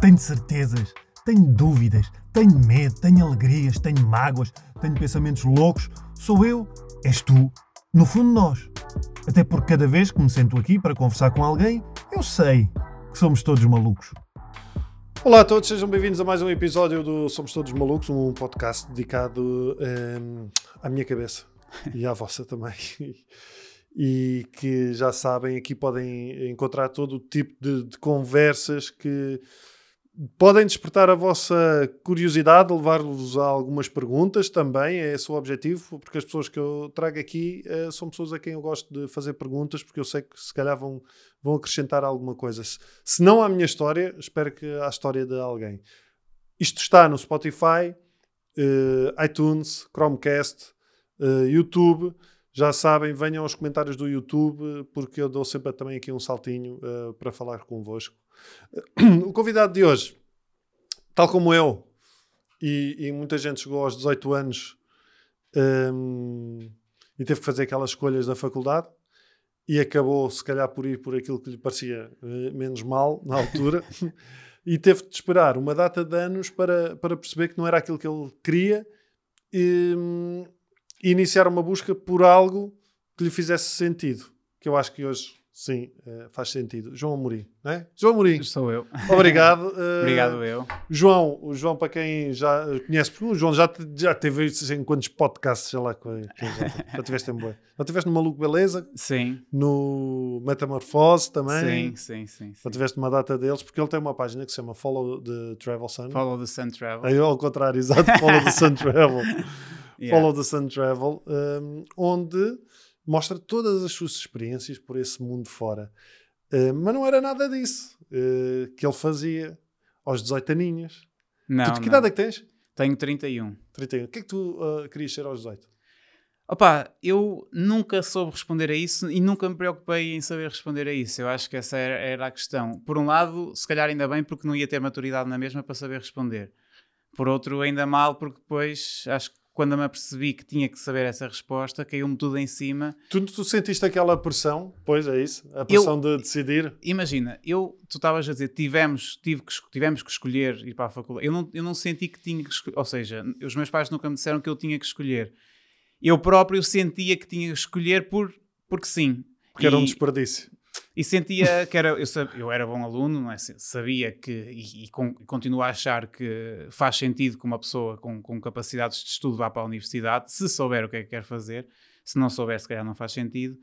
Tenho certezas, tenho dúvidas, tenho medo, tenho alegrias, tenho mágoas, tenho pensamentos loucos. Sou eu, és tu, no fundo nós. Até porque cada vez que me sento aqui para conversar com alguém, eu sei que somos todos malucos. Olá a todos, sejam bem-vindos a mais um episódio do Somos Todos Malucos, um podcast dedicado hum, à minha cabeça e à vossa também. E que já sabem, aqui podem encontrar todo o tipo de, de conversas que podem despertar a vossa curiosidade, levar-vos a algumas perguntas também, é esse o objetivo, porque as pessoas que eu trago aqui uh, são pessoas a quem eu gosto de fazer perguntas, porque eu sei que se calhar vão, vão acrescentar alguma coisa. Se, se não à minha história, espero que à história de alguém. Isto está no Spotify, uh, iTunes, Chromecast, uh, YouTube. Já sabem, venham aos comentários do YouTube, porque eu dou sempre também aqui um saltinho para falar convosco. O convidado de hoje, tal como eu, e, e muita gente chegou aos 18 anos um, e teve que fazer aquelas escolhas da faculdade e acabou, se calhar, por ir por aquilo que lhe parecia uh, menos mal na altura. e teve de esperar uma data de anos para, para perceber que não era aquilo que ele queria. E, um, e iniciar uma busca por algo que lhe fizesse sentido. Que eu acho que hoje, sim, uh, faz sentido. João Amorim, não é? João Amorim. Sou eu. Obrigado. Uh, Obrigado eu. João, o João, para quem já conhece, porque o João já, já teve em quantos podcasts, sei lá, já, já tiveste em boa. Já tiveste no Maluco Beleza? Sim. No Metamorfose também? Sim, sim, sim. Já tiveste uma data deles, porque ele tem uma página que se chama Follow the Travel Sun. Follow the Sun Travel. Aí, ao contrário, exato, Follow the Sun Travel. yeah. Follow the Sun Travel, um, onde mostra todas as suas experiências por esse mundo fora. Uh, mas não era nada disso uh, que ele fazia aos 18 aninhos. Não, tu, que idade é que tens? Tenho 31. 31. O que é que tu uh, querias ser aos 18? Opa, eu nunca soube responder a isso e nunca me preocupei em saber responder a isso. Eu acho que essa era, era, a questão. Por um lado, se calhar ainda bem, porque não ia ter maturidade na mesma para saber responder. Por outro, ainda mal, porque depois acho que quando me apercebi que tinha que saber essa resposta, caiu-me tudo em cima. Tu, tu, sentiste aquela pressão? Pois é isso, a pressão eu, de decidir. Imagina, eu, tu estavas a dizer, tivemos, tive que, tivemos que escolher ir para a faculdade. Eu não, eu não senti que tinha que escolher, ou seja, os meus pais nunca me disseram que eu tinha que escolher. Eu próprio sentia que tinha que escolher por, porque sim. Porque e, era um desperdício e sentia que era, eu, eu era bom aluno, é? sabia que, e, e, continuo a achar que faz sentido que uma pessoa com, com capacidades de estudo vá para a universidade, se souber o que é que quer fazer, se não souber, se calhar não faz sentido,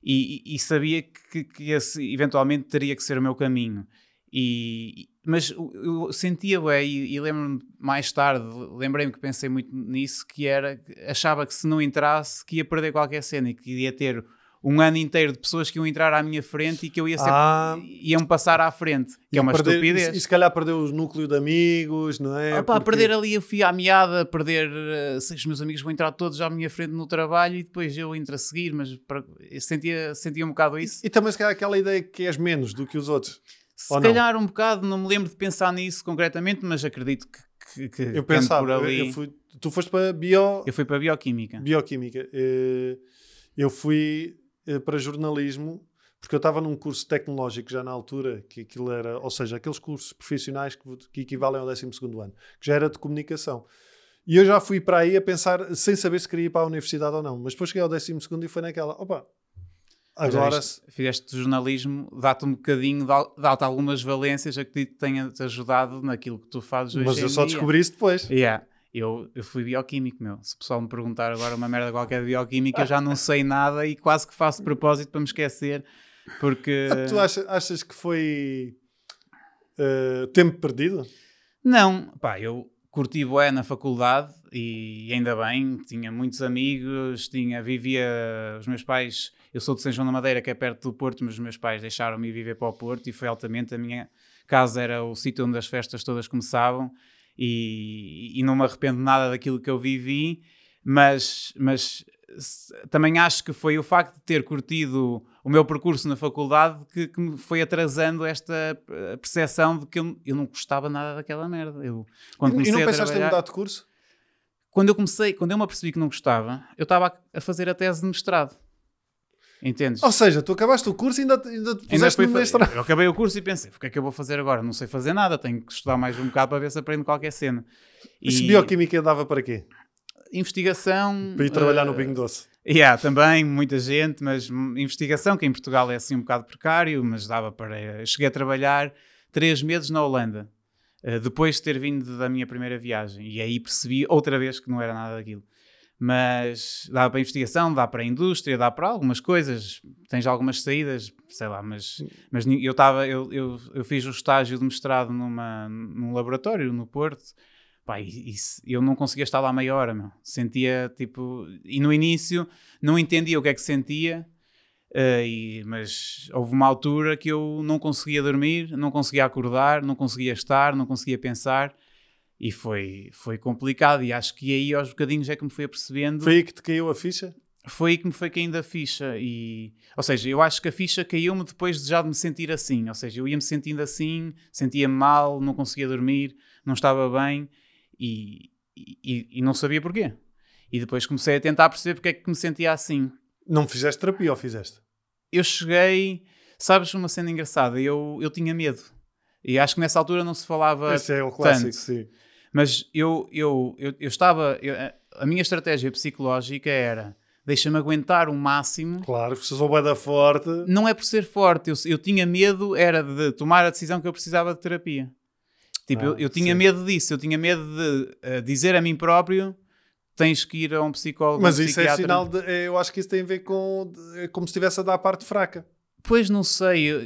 e, e, e sabia que, que, esse eventualmente teria que ser o meu caminho. E, mas eu sentia bem, e, e lembro-me mais tarde, lembrei-me que pensei muito nisso, que era, achava que se não entrasse, que ia perder qualquer cena e que ia ter um ano inteiro de pessoas que iam entrar à minha frente e que eu ia ser, ah, iam passar à frente, que é uma perder, estupidez. E, se calhar perder o núcleo de amigos, não é? Ah, pá, Porque... perder ali eu fui à meada, perder uh, se os meus amigos vão entrar todos à minha frente no trabalho e depois eu entro a seguir, mas para, sentia, sentia um bocado isso. E, e, também se calhar aquela ideia que és menos do que os outros. Se calhar um bocado, não me lembro de pensar nisso concretamente, mas acredito que, que, que eu pensava, ali... eu fui, tu foste para bio... Eu fui para bioquímica. Bioquímica. Eh, eu fui eh, para jornalismo, porque eu estava num curso tecnológico já na altura, que aquilo era, ou seja, aqueles cursos profissionais que, que equivalem ao 12 ano, que já era de comunicação. E eu já fui para aí a pensar, sem saber se queria ir para a universidade ou não, mas depois cheguei ao 12 e foi naquela, opa, Agora, isto, fizeste jornalismo, dá-te um bocadinho, dá-te algumas valências, acredito que tenha-te ajudado naquilo que tu fazes hoje Mas eu só dia. descobri isso depois. Yeah. Eu, eu fui bioquímico, meu. Se o pessoal me perguntar agora uma merda qualquer de bioquímica, eu já não sei nada e quase que faço de propósito para me esquecer, porque... Tu achas, achas que foi uh, tempo perdido? Não, pá, eu curti bué na faculdade e ainda bem, tinha muitos amigos, tinha, vivia, os meus pais, eu sou de São João da Madeira, que é perto do Porto, mas os meus pais deixaram-me viver para o Porto e foi altamente, a minha casa era o sítio onde as festas todas começavam e, e não me arrependo nada daquilo que eu vivi, mas, mas também acho que foi o facto de ter curtido o meu percurso na faculdade que, que me foi atrasando esta eh, percepção de que eu, eu não gostava nada daquela merda. Eu, quando e, e não pensaste em mudar de curso? Quando eu comecei, quando eu me apercebi que não gostava, eu estava a fazer a tese de mestrado. Entendes? Ou seja, tu acabaste o curso e ainda, ainda te Ainda puseste no fa- mestrado. Eu acabei o curso e pensei, o que é que eu vou fazer agora? Não sei fazer nada, tenho que estudar mais um bocado para ver se aprendo qualquer cena. Isso bioquímica dava para quê? investigação. Para ir trabalhar no eh, Bingo Doce. Yeah, também, muita gente, mas investigação, que em Portugal é assim um bocado precário, mas dava para. Cheguei a trabalhar três meses na Holanda, eh, depois de ter vindo da minha primeira viagem, e aí percebi outra vez que não era nada daquilo. Mas dá para investigação, dá para a indústria, dá para algumas coisas, tens algumas saídas, sei lá, mas, mas eu estava, eu, eu, eu fiz o estágio de mestrado numa, num laboratório no Porto, pá, e, e eu não conseguia estar lá meia hora, meu. Sentia tipo, e no início não entendia o que é que sentia, eh, e- mas houve uma altura que eu não conseguia dormir, não conseguia acordar, não conseguia estar, não conseguia pensar. E foi, foi complicado, e acho que aí aos bocadinhos é que me fui apercebendo Foi aí que te caiu a ficha? foi aí que me foi caindo a ficha e ou seja, eu acho que a ficha caiu-me depois de já de me sentir assim, ou seja, eu ia-me sentindo assim, sentia-me mal, não conseguia dormir, não estava bem e, e, e não sabia porquê. E depois comecei a tentar perceber porque é que me sentia assim. Não fizeste terapia ou fizeste? Eu cheguei, sabes uma cena engraçada, eu, eu tinha medo. E acho que nessa altura não se falava Esse é o clássico, tanto. sim. Mas eu, eu, eu, eu estava. eu- a- minha estratégia psicológica era deixa-me aguentar o máximo. Claro, porque se sou da forte. Não é por ser forte, eu, eu tinha medo, era de tomar a decisão que eu precisava de terapia. Tipo, Ah, eu, eu tinha sim. medo disso, eu tinha medo de eh, dizer a mim próprio: tens que ir a um psicólogo. Mas um isso é psiquiatra." sinal de. é, Eu acho que isso tem a ver com. é como se estivesse a dar a parte fraca. Pois não sei, eu,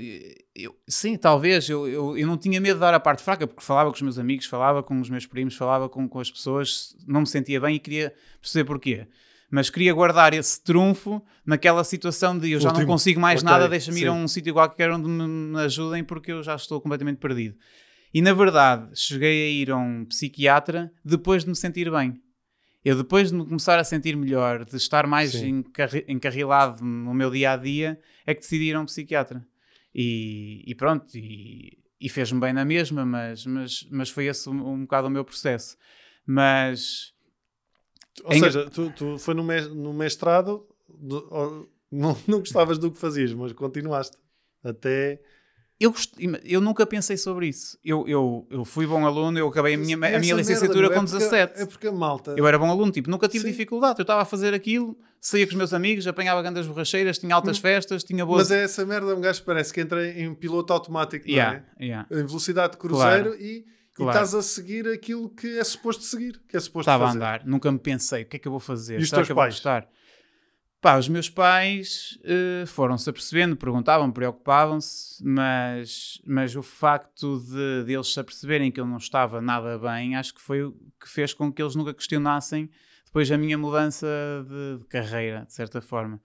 eu- sim, talvez. Eu, eu, eu não tinha medo de dar a parte fraca, porque falava com os meus amigos, falava com os meus primos, falava com, com as pessoas, não me sentia bem e queria perceber porquê. Mas queria guardar esse trunfo naquela situação de eu já não Último. consigo mais Ok, nada, deixa-me ir a um sítio qualquer onde me, me ajudem porque eu já estou completamente perdido. E na verdade, cheguei a ir a um psiquiatra depois de me sentir bem. Eu depois de me começar a sentir melhor, de estar mais encarri- encarrilado no meu dia a dia, é que decidi ir a um psiquiatra. E, e pronto, e, e fez-me bem na mesma, mas, mas, mas foi esse um, um bocado o meu processo. Mas Ou É engra- seja, tu, tu foi no, mes- no mestrado, não, não gostavas do que fazias, mas continuaste. Até. Eu, eu nunca pensei sobre isso. Eu, eu, eu fui bom aluno, eu acabei a minha, a minha licenciatura merda, com é porque- 17. É porque a malta. Eu era bom aluno, tipo, nunca tive Sim. dificuldade. Eu estava a fazer aquilo, saía com os meus amigos, apanhava grandes borracheiras, tinha altas festas, tinha boas. Mas é essa merda, um gajo parece que entra em piloto automático, não Yeah, é? yeah. Em velocidade de cruzeiro Claro. e, e Claro. estás a seguir aquilo que é suposto seguir, que é suposto Estava a fazer. andar, nunca me pensei, o que é que eu vou fazer? E os Será teus que eu vou pais? gostar? Pá, os meus pais eh, foram-se apercebendo, perguntavam, preocupavam-se, mas, mas o facto de, de eles se aperceberem que eu não estava nada bem, acho que foi o que fez com que eles nunca questionassem depois a minha mudança de, de carreira, de certa forma.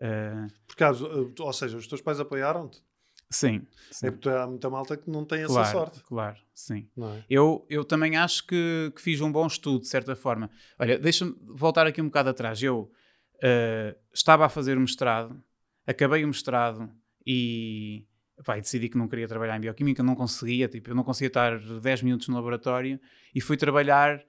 Eh, Por causa, ou seja, os teus pais apoiaram-te. sim, sim, É porque há muita malta que não tem essa claro, sorte. claro, sim. É? Eu, eu também acho que, que fiz um bom estudo, de certa forma. Olha, deixa-me voltar aqui um bocado atrás. Eu eh, estava a fazer o mestrado, acabei o mestrado e, pá, decidi que não queria trabalhar em bioquímica, não conseguia, tipo, eu não conseguia estar 10 minutos no laboratório e fui trabalhar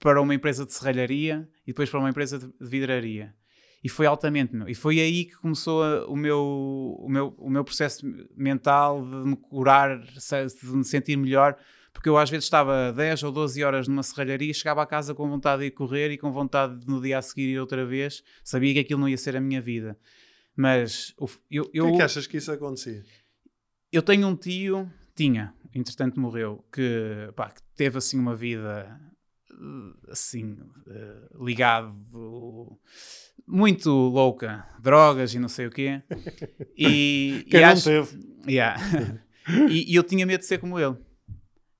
para uma empresa de serralharia e depois para uma empresa de, vidraria. E foi altamente, meu. E foi aí que começou a- o, meu, o, meu, o meu processo mental de me curar, de me sentir melhor, porque eu às vezes estava 10 ou 12 horas numa serralharia, chegava a casa com vontade de ir correr e com vontade de no dia a seguir ir outra vez, sabia que aquilo não ia ser a minha vida. Mas o eu, eu, Porquê é que achas que isso acontecia? eu tenho um tio, tinha, entretanto morreu, que, pá, que teve assim uma vida assim, eh, ligado, muito louca, drogas e não sei o quê. E, Quem e não acho- teve? Yeah. e, e eu tinha medo de ser como ele.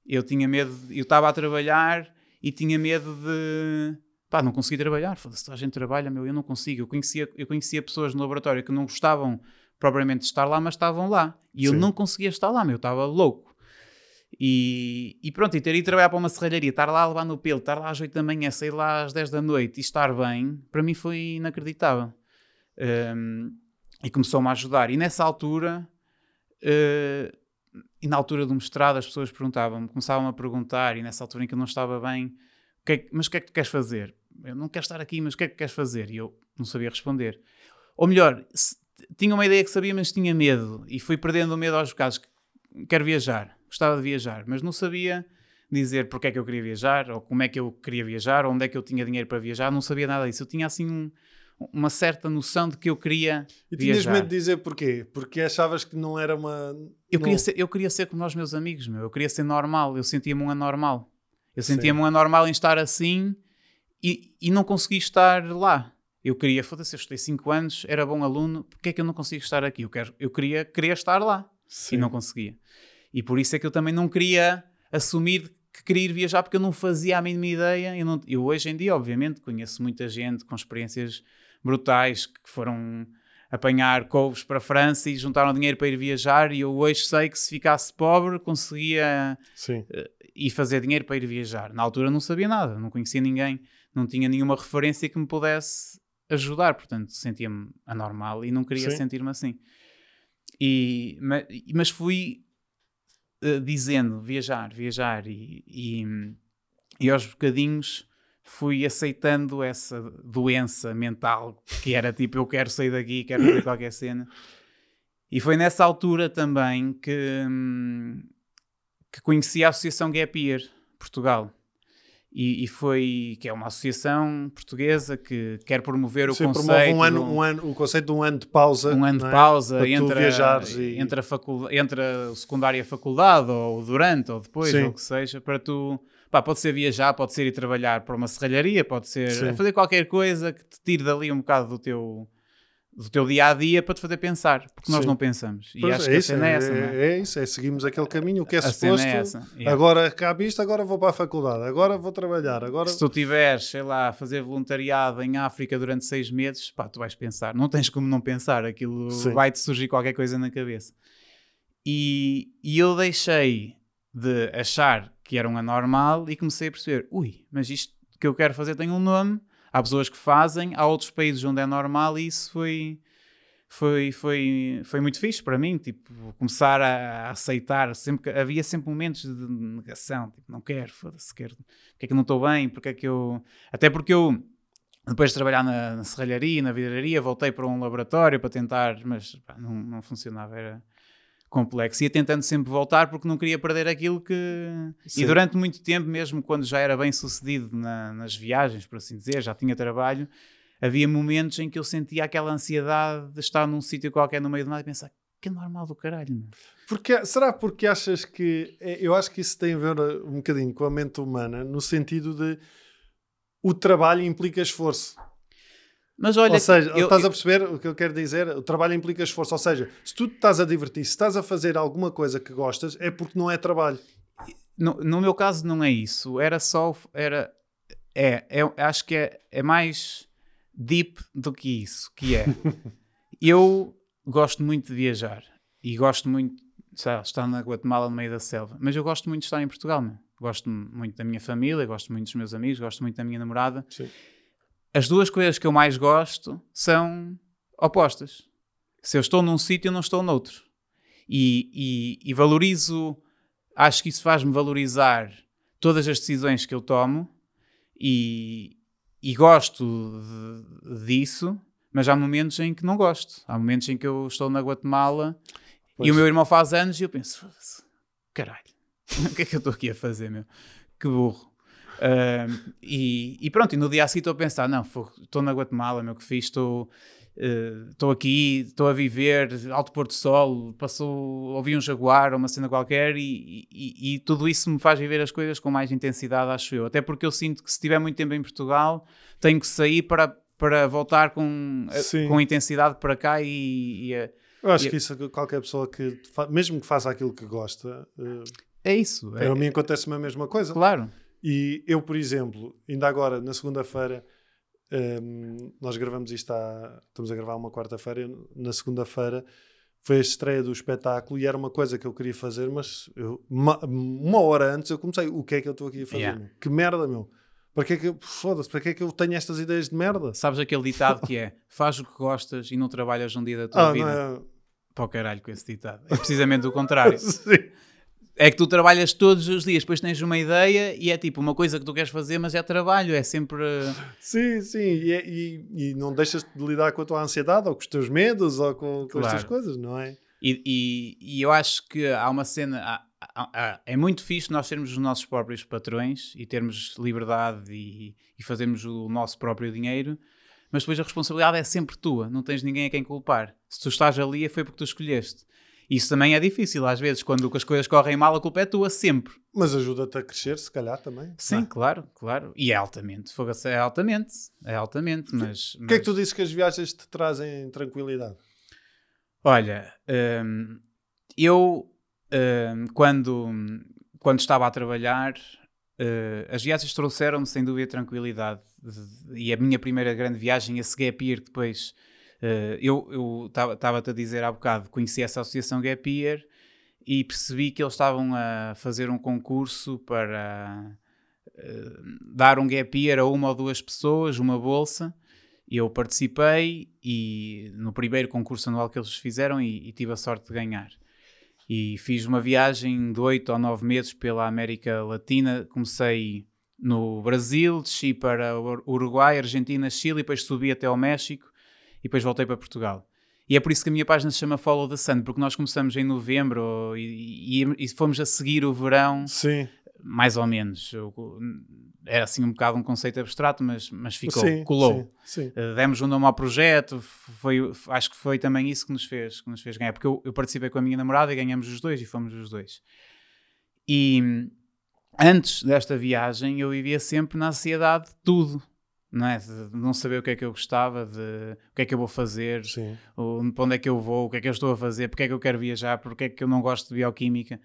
Eu tinha medo, de- eu estava a trabalhar e tinha medo de. Pá, não consegui trabalhar. Foda-se, toda a gente trabalha, meu, eu não consigo. Eu conhecia, eu conhecia pessoas no laboratório que não gostavam propriamente de estar lá, mas estavam lá. E eu Sim. não conseguia estar lá, meu, eu estava louco. E, e pronto, e ter ido trabalhar para uma serralharia, estar lá a levar no pelo, estar lá às 8 da manhã, sair lá às 10 da noite e estar bem, para mim foi inacreditável. Um, e começou-me a ajudar. E nessa altura, eh, e na altura do mestrado, as pessoas perguntavam-me, começavam a perguntar, e nessa altura em que eu não estava bem, "O que é mas o que é que tu queres fazer? Eu não quero estar aqui, mas o que é que queres fazer? E eu não sabia responder. Ou melhor, se- tinha uma ideia que sabia, mas tinha medo. E fui perdendo o medo aos bocados. Quero viajar, gostava de viajar, mas não sabia dizer porque é que eu queria viajar, ou como é que eu queria viajar, ou onde é que eu tinha dinheiro para viajar, não sabia nada disso. Eu tinha assim um, uma certa noção de que eu queria E tinhas viajar. medo de dizer porquê? Porque achavas que não era uma. Eu não- queria, ser, eu queria ser como os meus amigos, meu. Eu queria ser normal. Eu sentia-me um anormal. Eu sentia-me um anormal em estar assim e, e não consegui estar lá. Eu queria, foda-se, eu estudei 5 anos, era bom aluno, porque é que eu não consigo estar aqui? Eu, quero, eu queria, queria estar lá Sim. e não conseguia. E por isso é que eu também não queria assumir que queria ir viajar, porque eu não fazia a mínima ideia. Eu, não- eu hoje em dia, obviamente, conheço muita gente com experiências brutais que foram apanhar couves para a França e juntaram dinheiro para ir viajar. E eu hoje sei que se ficasse pobre conseguia Sim. ir fazer dinheiro para ir viajar. Na altura não sabia nada, não conhecia ninguém, não tinha nenhuma referência que me pudesse ajudar, portanto sentia-me anormal e não queria sentir-me assim. E, ma- mas, fui eh, dizendo viajar, viajar e, e, e aos bocadinhos fui aceitando essa doença mental que era tipo eu quero sair daqui, quero fazer qualquer cena. E foi nessa altura também que, que conheci a Associação Gap Year Portugal. E, e foi que é uma associação portuguesa que quer promover o Sim, conceito promove um ano, um ano, o conceito de um ano de pausa. um ano de é? pausa Para entre, e- entre, a facul... entre a secundária e a faculdade, ou durante, ou depois, Sim. ou o que seja, para tu. Pá, pode ser viajar, pode ser ir trabalhar para uma serralharia, pode ser Sim. fazer qualquer coisa que te tire dali um bocado do teu, do teu dia a dia para te fazer pensar, porque nós Sim. não pensamos. E Pois, acho é que a isso, cena é, essa, não é? é, é isso, é seguimos aquele caminho, o que é A cena suposto. é essa. yeah. Agora acaba isto, agora vou para a faculdade, agora vou trabalhar, agora. Se tu tiveres, sei lá, a fazer voluntariado em África durante seis meses, pá, tu vais pensar. Não tens como não pensar, aquilo vai-te surgir qualquer coisa na cabeça. E, e eu deixei de achar que era um anormal e comecei a perceber, ui, mas isto que eu quero fazer tem um nome, há pessoas que fazem, há outros países onde é normal e isso foi... Foi, foi, foi muito fixe para mim, tipo, começar a, aceitar, sempre havia sempre momentos de negação, tipo, não quero, foda-se, quero, porque é que não estou bem, porque é que eu... Até porque eu, depois de trabalhar na, na serralharia, na vidraria, voltei para um laboratório para tentar, mas pá, não, não funcionava, era complexo. Ia tentando sempre voltar porque não queria perder aquilo que... Sim. E durante muito tempo, mesmo quando já era bem sucedido na- nas viagens, por assim dizer, já tinha trabalho, havia momentos em que eu sentia aquela ansiedade de estar num sítio qualquer no meio do nada e pensar que é normal do caralho, meu. Porque, será porque achas que. é, Eu acho que isso tem a ver uh, um bocadinho com a mente humana, no sentido de o trabalho implica esforço. Mas olha, ou seja, eu- estás a perceber o que eu quero dizer? O trabalho implica esforço. Ou seja, se tu estás a divertir, se estás a fazer alguma coisa que gostas, é porque não é trabalho. no, no meu caso não é isso. Era só. Era, é, é, acho que é, é mais deep do que isso. Que é. eu gosto muito de viajar e gosto muito lá, estar na Guatemala no meio da selva, mas eu gosto muito de estar em Portugal. Meu. Gosto muito da minha família, gosto muito dos meus amigos, gosto muito da minha namorada. Sim. As duas coisas que eu mais gosto são opostas. Se eu estou num sítio, eu não estou noutro. E, e, e valorizo, acho que isso faz-me valorizar todas as decisões que eu tomo e, e gosto de- disso, mas há momentos em que não gosto. Há momentos em que eu estou na Guatemala e Pois. o meu irmão faz anos e eu penso, "Foda-se, caralho, o que é que eu estou aqui a fazer, meu? Que burro. Ahm, e, e pronto, e no dia a seguir estou a pensar, não, estou na Guatemala, meu, que fiz, estou... eh, Estou aqui, estou a viver, alto pôr do sol, passou, ouvi um jaguar ou uma cena qualquer e, e- e tudo isso me faz viver as coisas com mais intensidade, acho eu. Até porque eu sinto que se estiver muito tempo em Portugal, tenho que sair para, para voltar com, eh, Sim. com intensidade para cá e, e, eh, Eu acho que isso qualquer pessoa que, mesmo que faça aquilo que gosta, uh, é isso. É, a mim acontece a mesma coisa. claro. E eu, por exemplo, ainda agora, na segunda-feira, hum, nós gravamos isto há, estamos a gravar uma quarta-feira, na segunda-feira foi a estreia do espetáculo e era uma coisa que eu queria fazer, mas eu, uma, uma hora antes eu comecei, o que é que eu estou aqui a fazer? Yeah. Que merda, meu! Para que é que eu, foda-se, para que é que eu tenho estas ideias de merda? Sabes aquele ditado que é faz o que gostas e não trabalhas um dia da tua Ah, vida? não é? Para o caralho com esse ditado. É precisamente o contrário. Sim. É que tu trabalhas todos os dias, depois tens uma ideia e é tipo uma coisa que tu queres fazer, mas é trabalho, é sempre. Sim, sim, e, é- e- e não deixas de lidar com a tua ansiedade ou com os teus medos ou com, com Claro. coisas, não é? E, e- e eu acho que há uma cena. há- há- há- é muito fixe nós sermos os nossos próprios patrões e termos liberdade e, e fazermos o nosso próprio dinheiro, mas depois a responsabilidade é sempre tua, não tens ninguém a quem culpar. Se tu estás ali foi porque tu escolheste. Isso também é difícil, às vezes, quando as coisas correm mal, a culpa é tua, sempre. Mas ajuda-te a crescer, se calhar também. Sim, é? claro, claro. E é altamente, fogo-se, é altamente, é altamente, mas... O que é que tu dizes que as viagens te trazem tranquilidade? Olha, hum, eu hum, quando, quando estava a trabalhar, eh, as viagens trouxeram-me sem dúvida tranquilidade. E a minha primeira grande viagem, esse Gap Year, que depois eu estava-te a dizer há bocado, conheci essa associação Gap Year e percebi que eles estavam a fazer um concurso para eh, dar um Gap Year a uma ou duas pessoas, uma bolsa. Eu participei e no primeiro concurso anual que eles fizeram e, e tive a sorte de ganhar. E fiz uma viagem de oito ou nove meses pela América Latina. Comecei no Brasil, desci para Uruguai, Argentina, Chile, e depois subi até ao México depois voltei para Portugal. E é por isso que a minha página se chama Follow the Sun, porque nós começamos em novembro e, e- e fomos a seguir o verão Sim, mais ou menos. Era assim um bocado um conceito abstrato, mas, mas ficou, sim, colou. Sim, sim. Uh, demos um nome ao projeto, foi, acho que foi também isso que nos fez, que nos fez ganhar, porque eu, eu participei com a minha namorada e ganhamos os dois e fomos os dois. E antes desta viagem eu vivia sempre na ansiedade de tudo, não é? De não saber o que é que eu gostava, de o que é que eu vou fazer, sim. ou para onde é que eu vou, o que é que eu estou a fazer, porque é que eu quero viajar, porque é que eu não gosto de bioquímica.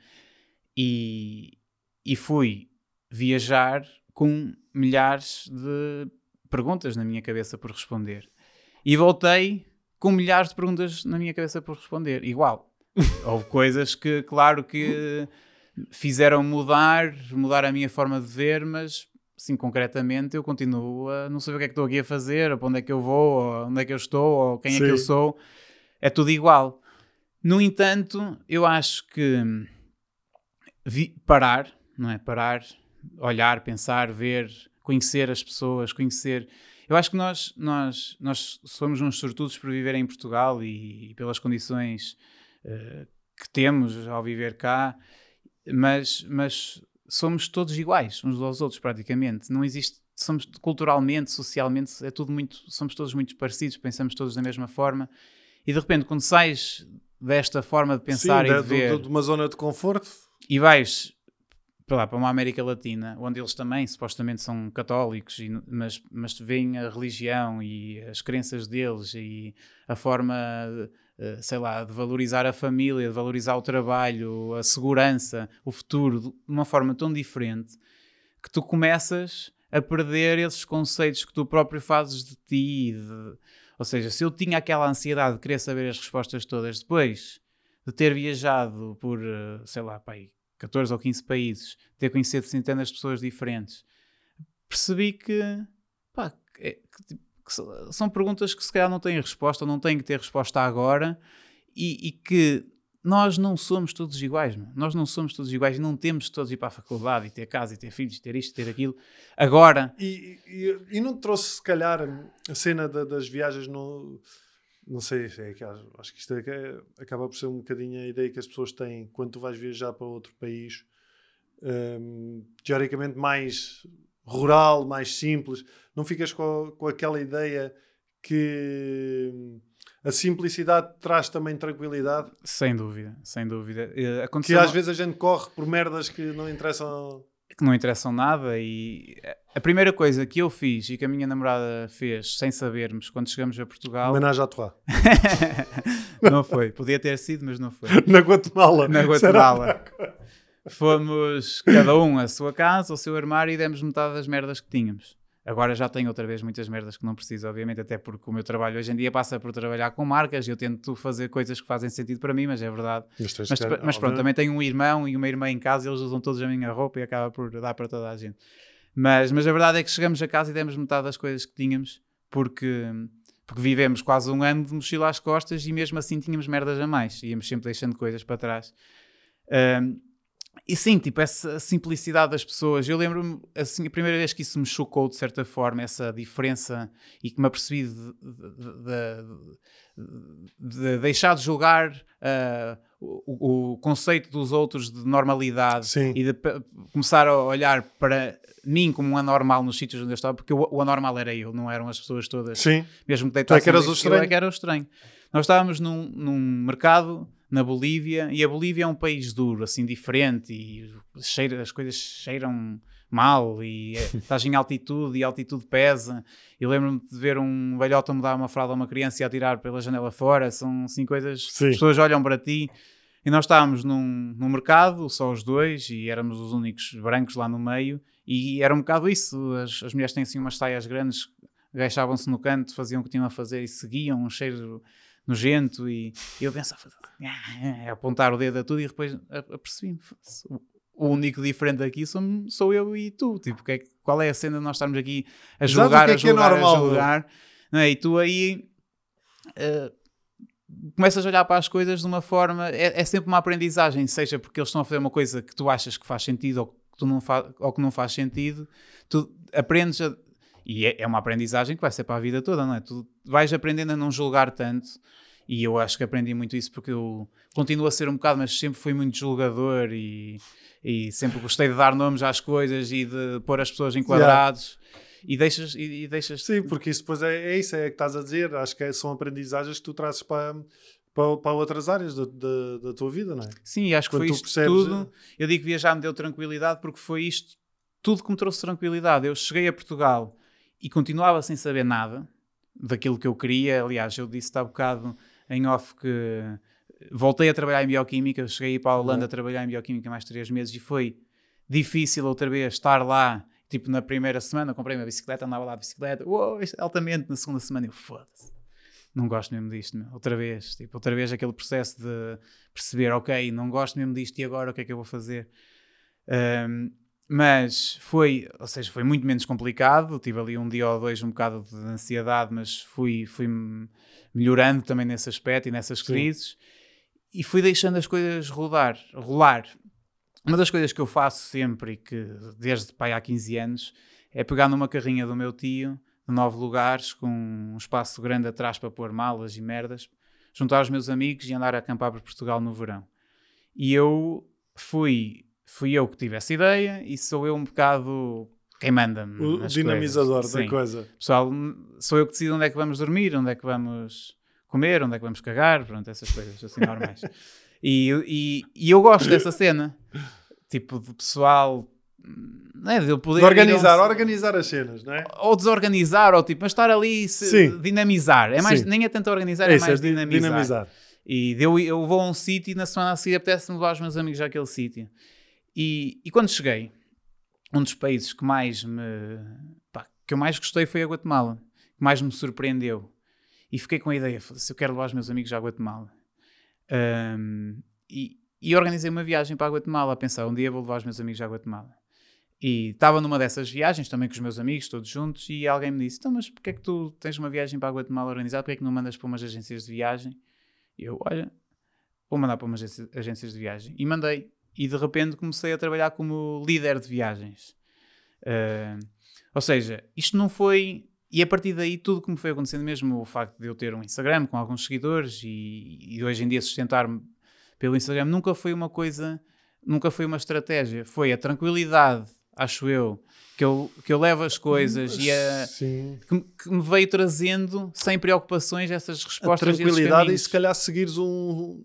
E, e fui viajar com milhares de perguntas na minha cabeça por responder. E voltei com milhares de perguntas na minha cabeça por responder. Igual. Houve coisas que, claro, que fizeram mudar, mudar a minha forma de ver, mas, sim, concretamente, eu continuo a não saber o que é que estou aqui a fazer, ou para onde é que eu vou, ou onde é que eu estou, ou quem é que eu Sim. sou. É tudo igual. No entanto, eu acho que vi- parar, não é? Parar, olhar, pensar, ver, conhecer as pessoas, conhecer. Eu acho que nós, nós, nós somos uns sortudos por viver em Portugal e, e pelas condições eh, que temos ao viver cá, mas, mas somos todos iguais uns aos outros praticamente. Não existe, somos culturalmente, socialmente, é tudo muito, somos todos muito parecidos, pensamos todos da mesma forma. E de repente, quando sais desta forma de pensar Sim, e da- de ver de uma zona de conforto. e vais para, lá, para uma América Latina, onde eles também supostamente são católicos, e, mas, mas veem a religião e as crenças deles e a forma, sei lá, de valorizar a família, de valorizar o trabalho, a segurança, o futuro, de uma forma tão diferente que tu começas a perder esses conceitos que tu próprio fazes de ti. de- ou seja, se eu tinha aquela ansiedade de querer saber as respostas todas depois de ter viajado por, eh, sei lá, pá, aí 14 ou 15 países, ter conhecido centenas de pessoas diferentes, percebi que, pá, que é- que, tipo, que são perguntas que se calhar não têm resposta, ou não têm que ter resposta agora, e, e que nós não somos todos iguais, meu. nós não somos todos iguais não temos todos ir para a faculdade e ter casa e ter filhos, ter isto, ter aquilo. Agora, E, e, e não trouxe, se calhar, a cena da- das viagens no. Não sei, é que acho, acho que isto é, é- acaba por ser um bocadinho a ideia que as pessoas têm quando tu vais viajar para outro país, hum, teoricamente mais rural, mais simples. Não ficas com, com aquela ideia que hum, a simplicidade traz também tranquilidade? sem dúvida, sem dúvida. eh, Que aconteceu às uma- vezes a gente corre por merdas que não interessam. que não interessam nada e a primeira coisa que eu fiz e que a minha namorada fez sem sabermos quando chegamos a Portugal Homenagem à tua. não foi, podia ter sido mas não foi Na Guatemala. na Será? Fomos cada um à sua casa, ao seu armário e demos metade das merdas que tínhamos agora já tenho outra vez muitas merdas que não preciso obviamente até porque o meu trabalho hoje em dia passa por trabalhar com marcas e eu tento fazer coisas que fazem sentido para mim, mas é verdade Mas, mas, mas pronto, também tenho um irmão e uma irmã em casa e eles usam todos a minha roupa e acaba por dar para toda a gente. Mas, mas a verdade é que chegamos a casa e demos metade das coisas que tínhamos porque, porque vivemos quase um ano de mochila às costas e mesmo assim tínhamos merdas a mais. Íamos sempre deixando coisas para trás. Ahm, e sim, tipo, essa simplicidade das pessoas. Eu lembro-me, assim, a primeira vez que isso me chocou, de certa forma, essa diferença e que me apercebi de, de, de, de deixar de julgar uh, o, o, conceito dos outros de normalidade Sim. e de começar a olhar para mim como um anormal nos sítios onde eu estava, porque o, o anormal era eu, não eram as pessoas todas. Sim. Mesmo que Tu é que eras o eu estranho. é que era o estranho. Nós estávamos num, num mercado na Bolívia e a Bolívia é um país duro, assim, diferente e cheira, as coisas cheiram mal e é, estás em altitude e a altitude pesa. Eu lembro-me de ver um velhote a mudar uma fralda a uma criança e a tirar pela janela fora. São assim coisas. Sim. As pessoas olham para ti. E nós estávamos num, num mercado, só os dois, e éramos os únicos brancos lá no meio. E era um bocado isso. As, as mulheres têm assim umas saias grandes, agachavam-se no canto, faziam o que tinham a fazer e seguiam um cheiro nojento. E, e eu pensava, "Ah", a apontar o dedo a tudo, e depois a- apercebi-me. "Foda-se, o- único diferente aqui sou, sou eu e tu. Tipo, é qual é a cena de nós estarmos aqui a julgar, que é a é julgar, normal, a julgar? Não é? E tu aí. eh, começas a olhar para as coisas de uma forma. É, é sempre uma aprendizagem, seja porque eles estão a fazer uma coisa que tu achas que faz sentido ou que, tu não, fa ou que não faz sentido, tu aprendes a. E é, é uma aprendizagem que vai ser para a vida toda, não é? Tu vais aprendendo a não julgar tanto. E eu acho que aprendi muito isso porque eu continuo a ser um bocado, mas sempre fui muito julgador e, e sempre gostei de dar nomes às coisas e de pôr as pessoas em quadrados. E deixas, e, e deixas Sim, porque isso depois é, é isso, é que estás a dizer. Acho que é- são aprendizagens que tu trazes para, para, para outras áreas da, da, da tua vida, não é? Sim, acho que Quando foi tu isto percebes, tudo. Eu digo que viajar me deu tranquilidade porque foi isto tudo que me trouxe tranquilidade. Eu cheguei a Portugal e continuava sem saber nada daquilo que eu queria. Aliás, eu disse há bocado em off que voltei a trabalhar em bioquímica. Cheguei para a Holanda Uhum. a trabalhar em bioquímica mais três meses e foi difícil outra vez estar lá. Tipo, na primeira semana comprei uma bicicleta, andava lá de bicicleta, uou, é altamente. Na segunda semana eu, foda-se, não gosto mesmo disto, meu. outra vez. Tipo, outra vez aquele processo de perceber, ok, não gosto mesmo disto e agora o que é que eu vou fazer? Um, mas foi, ou seja, foi muito menos complicado. Tive ali um dia ou dois um bocado de ansiedade, mas fui, fui melhorando também nesse aspecto e nessas Sim. crises e fui deixando as coisas rodar, rolar. Uma das coisas que eu faço sempre e que desde pai há 15 anos é pegar numa carrinha do meu tio de nove lugares com um espaço grande atrás para pôr malas e merdas, juntar os meus amigos e andar a acampar por Portugal no verão. E eu fui, fui eu que tive essa ideia e sou eu um bocado quem manda-me. O dinamizador coisas. da Sim. coisa. Pessoal, sou eu que decido onde é que vamos dormir, onde é que vamos comer, onde é que vamos cagar, pronto, essas coisas assim normais. E, e, e eu gosto dessa cena, tipo, de pessoal, é, de eu poder De organizar, um- organizar as cenas, não é? ou desorganizar, ou tipo, mas estar ali, se- dinamizar. É mais, Sim. nem é tanto organizar, É é, mais é di- dinamizar. dinamizar. E eu, eu vou a um sítio e na semana a seguir apetece-me levar os meus amigos àquele sítio. E, e quando cheguei, um dos países que mais me. pá, que eu mais gostei foi a Guatemala, que mais me surpreendeu. E fiquei com a ideia: se eu quero levar os meus amigos à Guatemala. Ahm, e, e organizei uma viagem para a Guatemala, a pensar: um dia vou levar os meus amigos à Guatemala. E estava numa dessas viagens, também com os meus amigos, todos juntos, e alguém me disse: Então, mas porquê é que tu tens uma viagem para a Guatemala organizada? Porquê é que não mandas para umas agências de viagem? E eu, olha, vou mandar para umas agência- agências de viagem. E mandei. E de repente comecei a trabalhar como líder de viagens. Ah, ou seja, isto não foi. E a partir daí, tudo que me foi acontecendo, mesmo o facto de eu ter um Instagram com alguns seguidores e, e hoje em dia sustentar-me pelo Instagram, nunca foi uma coisa, nunca foi uma estratégia. Foi a tranquilidade, acho eu, que eu, que eu levo as coisas e a, que, me- que me veio trazendo, sem preocupações, essas A respostas. esses tranquilidade e se calhar seguires um.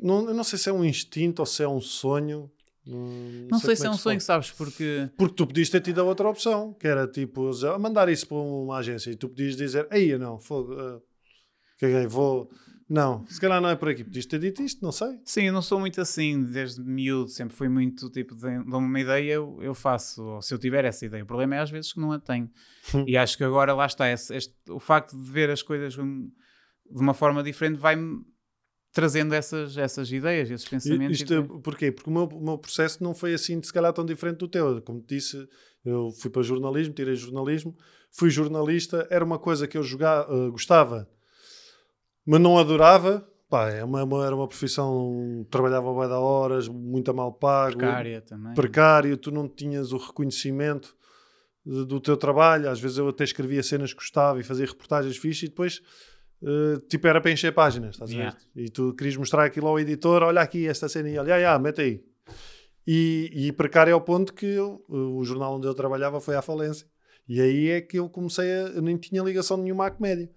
Não, eu não sei se é um instinto ou se é um sonho. Não, Não sei se é como um sonho, fala. sabes? Porque. Porque tu podias ter tido a outra opção, que era tipo mandar isso para uma agência e tu podias dizer, aí não, fogo, ah, caguei, vou. Não, se calhar não é por aqui. Podias ter dito isto, não sei. Sim, eu não sou muito assim, desde miúdo, sempre fui muito tipo, dou-me uma ideia, eu, eu faço, ou se eu tiver essa ideia. O problema é às vezes que não a tenho. e acho que agora lá está, esse- este- o facto de ver as coisas hum, de uma forma diferente vai-me trazendo essas, essas ideias, esses pensamentos. Isto, é- porquê? Porque o meu, o meu processo não foi assim, se calhar, tão diferente do teu. Como te disse, eu fui para jornalismo, tirei jornalismo, fui jornalista, era uma coisa que eu joga- eh, gostava, mas não adorava. pá, é uma, uma- era uma profissão, trabalhava bué da horas, muito a mal pago, Precária também. precário, tu não tinhas o reconhecimento do teu trabalho. Às vezes eu até escrevia cenas que gostava e fazia reportagens fixe e depois, eh, tipo, era para encher páginas, estás a ver? Yeah. E tu querias mostrar aquilo ao editor, olha aqui esta cena e olha, ah, yeah, mete aí. E, e precário ao ponto que eu- o jornal onde eu trabalhava foi à falência. E aí é que eu comecei a. Eu nem tinha ligação nenhuma à comédia.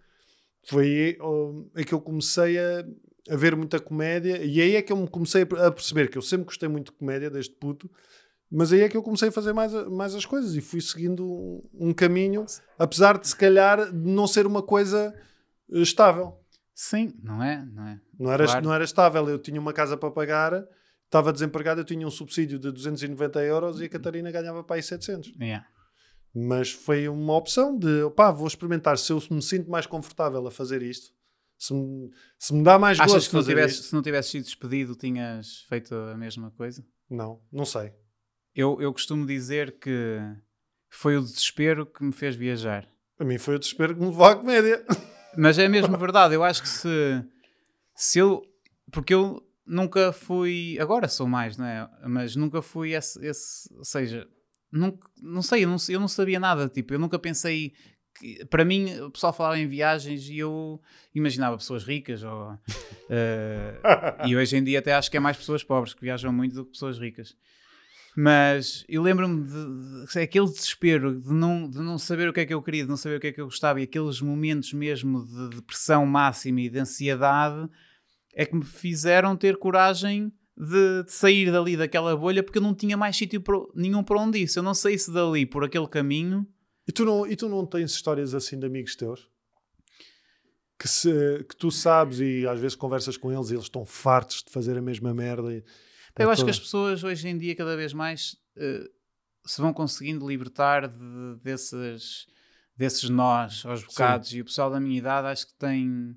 Foi aí oh, é que eu comecei a, a ver muita comédia. E aí é que eu me comecei a perceber que eu sempre gostei muito de comédia, desde puto. Mas aí é que eu comecei a fazer mais, mais as coisas e fui seguindo um, um caminho, apesar de se calhar não ser uma coisa eh, estável. Sim, não é? Não é? Não era, Claro. não era estável. Eu tinha uma casa para pagar, estava desempregado, eu tinha um subsídio de 290 euros e a Catarina ganhava para aí 700. Yeah. Mas foi uma opção de, pá, vou experimentar se eu me sinto mais confortável a fazer isto. Se me, se me dá mais Achas gosto que não, tivesse, se não tivesse sido despedido, tinhas feito a mesma coisa? Não, não sei. Eu, eu costumo dizer que foi o desespero que me fez viajar. A mim foi o desespero que me levou à comédia. Mas é mesmo verdade. Eu acho que se, se eu. Porque eu nunca fui. Agora sou mais, não é? Mas nunca fui esse. esse ou seja, nunca, não sei eu, não, eu não sabia nada. Tipo, eu nunca pensei. Que, para mim, o pessoal falava em viagens e eu imaginava pessoas ricas. Ou, eh, e hoje em dia até acho que é mais pessoas pobres que viajam muito do que pessoas ricas. Mas eu lembro-me de, de- aquele desespero de não, de não saber o que é que eu queria, de não saber o que é que eu gostava e aqueles momentos mesmo de depressão máxima e de ansiedade é que me fizeram ter coragem de, de sair dali daquela bolha porque eu não tinha mais sítio nenhum para onde ir. Se eu não saísse dali por aquele caminho, E tu não, e tu não tens histórias assim de amigos teus? Que, se, que tu sabes e às vezes conversas com eles e eles estão fartos de fazer a mesma merda. E, Eu acho que as pessoas hoje em dia cada vez mais eh, se vão conseguindo libertar de- desses, desses nós aos bocados. E o pessoal da minha idade acho que tem,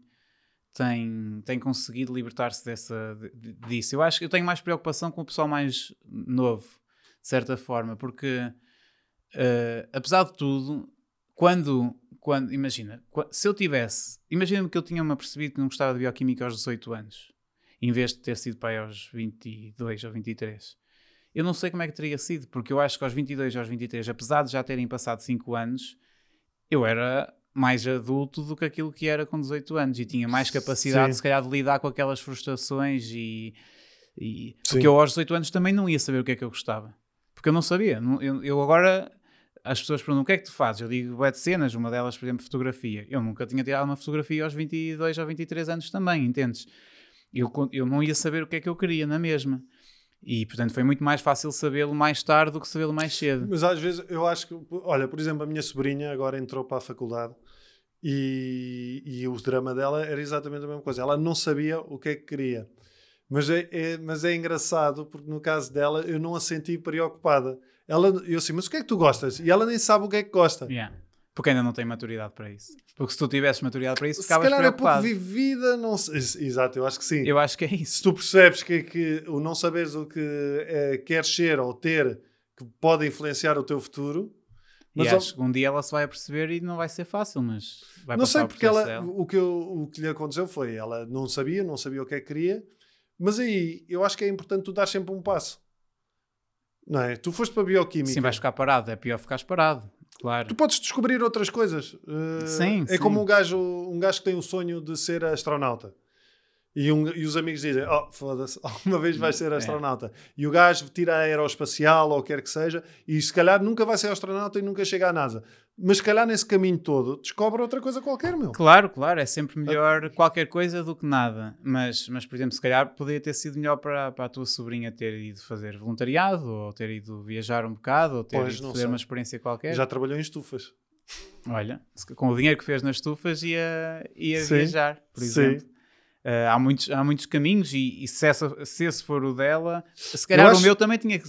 tem, tem conseguido libertar-se dessa, de- disso. Eu acho que eu tenho mais preocupação com o pessoal mais novo, de certa forma, porque eh, apesar de tudo, quando, quando imagina, se eu tivesse, imagina-me que eu tinha-me apercebido que não gostava de bioquímica aos 18 anos em vez de ter sido pai aos 22 ou 23. Eu não sei como é que teria sido, porque eu acho que aos 22 ou aos 23, apesar de já terem passado 5 anos, eu era mais adulto do que aquilo que era com 18 anos e tinha mais capacidade, Sim. se calhar, de lidar com aquelas frustrações e. e porque eu aos 18 anos também não ia saber o que é que eu gostava. Porque eu não sabia. Eu, eu agora. As pessoas perguntam o que é que tu fazes? Eu digo bué de cenas, uma delas, por exemplo, fotografia. Eu nunca tinha tirado uma fotografia aos 22 ou 23 anos também, entendes? Eu, eu não ia saber o que é que eu queria na mesma. E, portanto, foi muito mais fácil sabê-lo mais tarde do que sabê-lo mais cedo. Mas às vezes eu acho que, olha, por exemplo, a minha sobrinha agora entrou para a faculdade e, e o drama dela era exatamente a mesma coisa. Ela não sabia o que é que queria. Mas é, é- mas é engraçado porque no caso dela eu não a senti preocupada. Ela, eu assim, mas o que é que tu gostas? E ela nem sabe o que é que gosta. Yeah. Porque ainda não tem maturidade para isso. Porque se tu tivesses maturidade para isso, Se ficavas calhar é pouco preocupado. vivida, não sei. Ex- Exato, eu acho que sim. Eu acho que é isso. Se tu percebes que, que o não saberes o que eh, queres ser ou ter que pode influenciar o teu futuro, E mas ao- acho que um dia ela se vai perceber e não vai ser fácil, mas vai não sei porque ela, dela. o, que eu- o que lhe aconteceu foi ela não sabia, não sabia o que é que queria, mas aí eu acho que é importante tu dar sempre um passo. Não é? Tu foste para a bioquímica. Sim, vais ficar parado. É pior ficares parado. Claro. Tu podes descobrir outras coisas. Uh, Sim, é sim. como um gajo, um gajo que tem o sonho de ser astronauta. E, um- e os amigos dizem: Oh, foda-se, alguma vez vais ser É. astronauta. E o gajo tira a aeroespacial ou o que quer que seja, e se calhar nunca vai ser astronauta e nunca chega à NASA. Mas se calhar nesse caminho todo descobre outra coisa qualquer, meu. Claro, claro, é sempre melhor qualquer coisa do que nada. Mas, mas por exemplo, se calhar poderia ter sido melhor para, para a tua sobrinha ter ido fazer voluntariado, ou ter ido viajar um bocado, ou ter Pois, ido fazer sei. uma experiência qualquer. Já trabalhou em estufas. Olha, com o dinheiro que fez nas estufas ia, ia Sim, viajar, por sim. Eh, há, muitos, há muitos caminhos e, e se, essa- se esse for o dela, se calhar acho- o meu também tinha que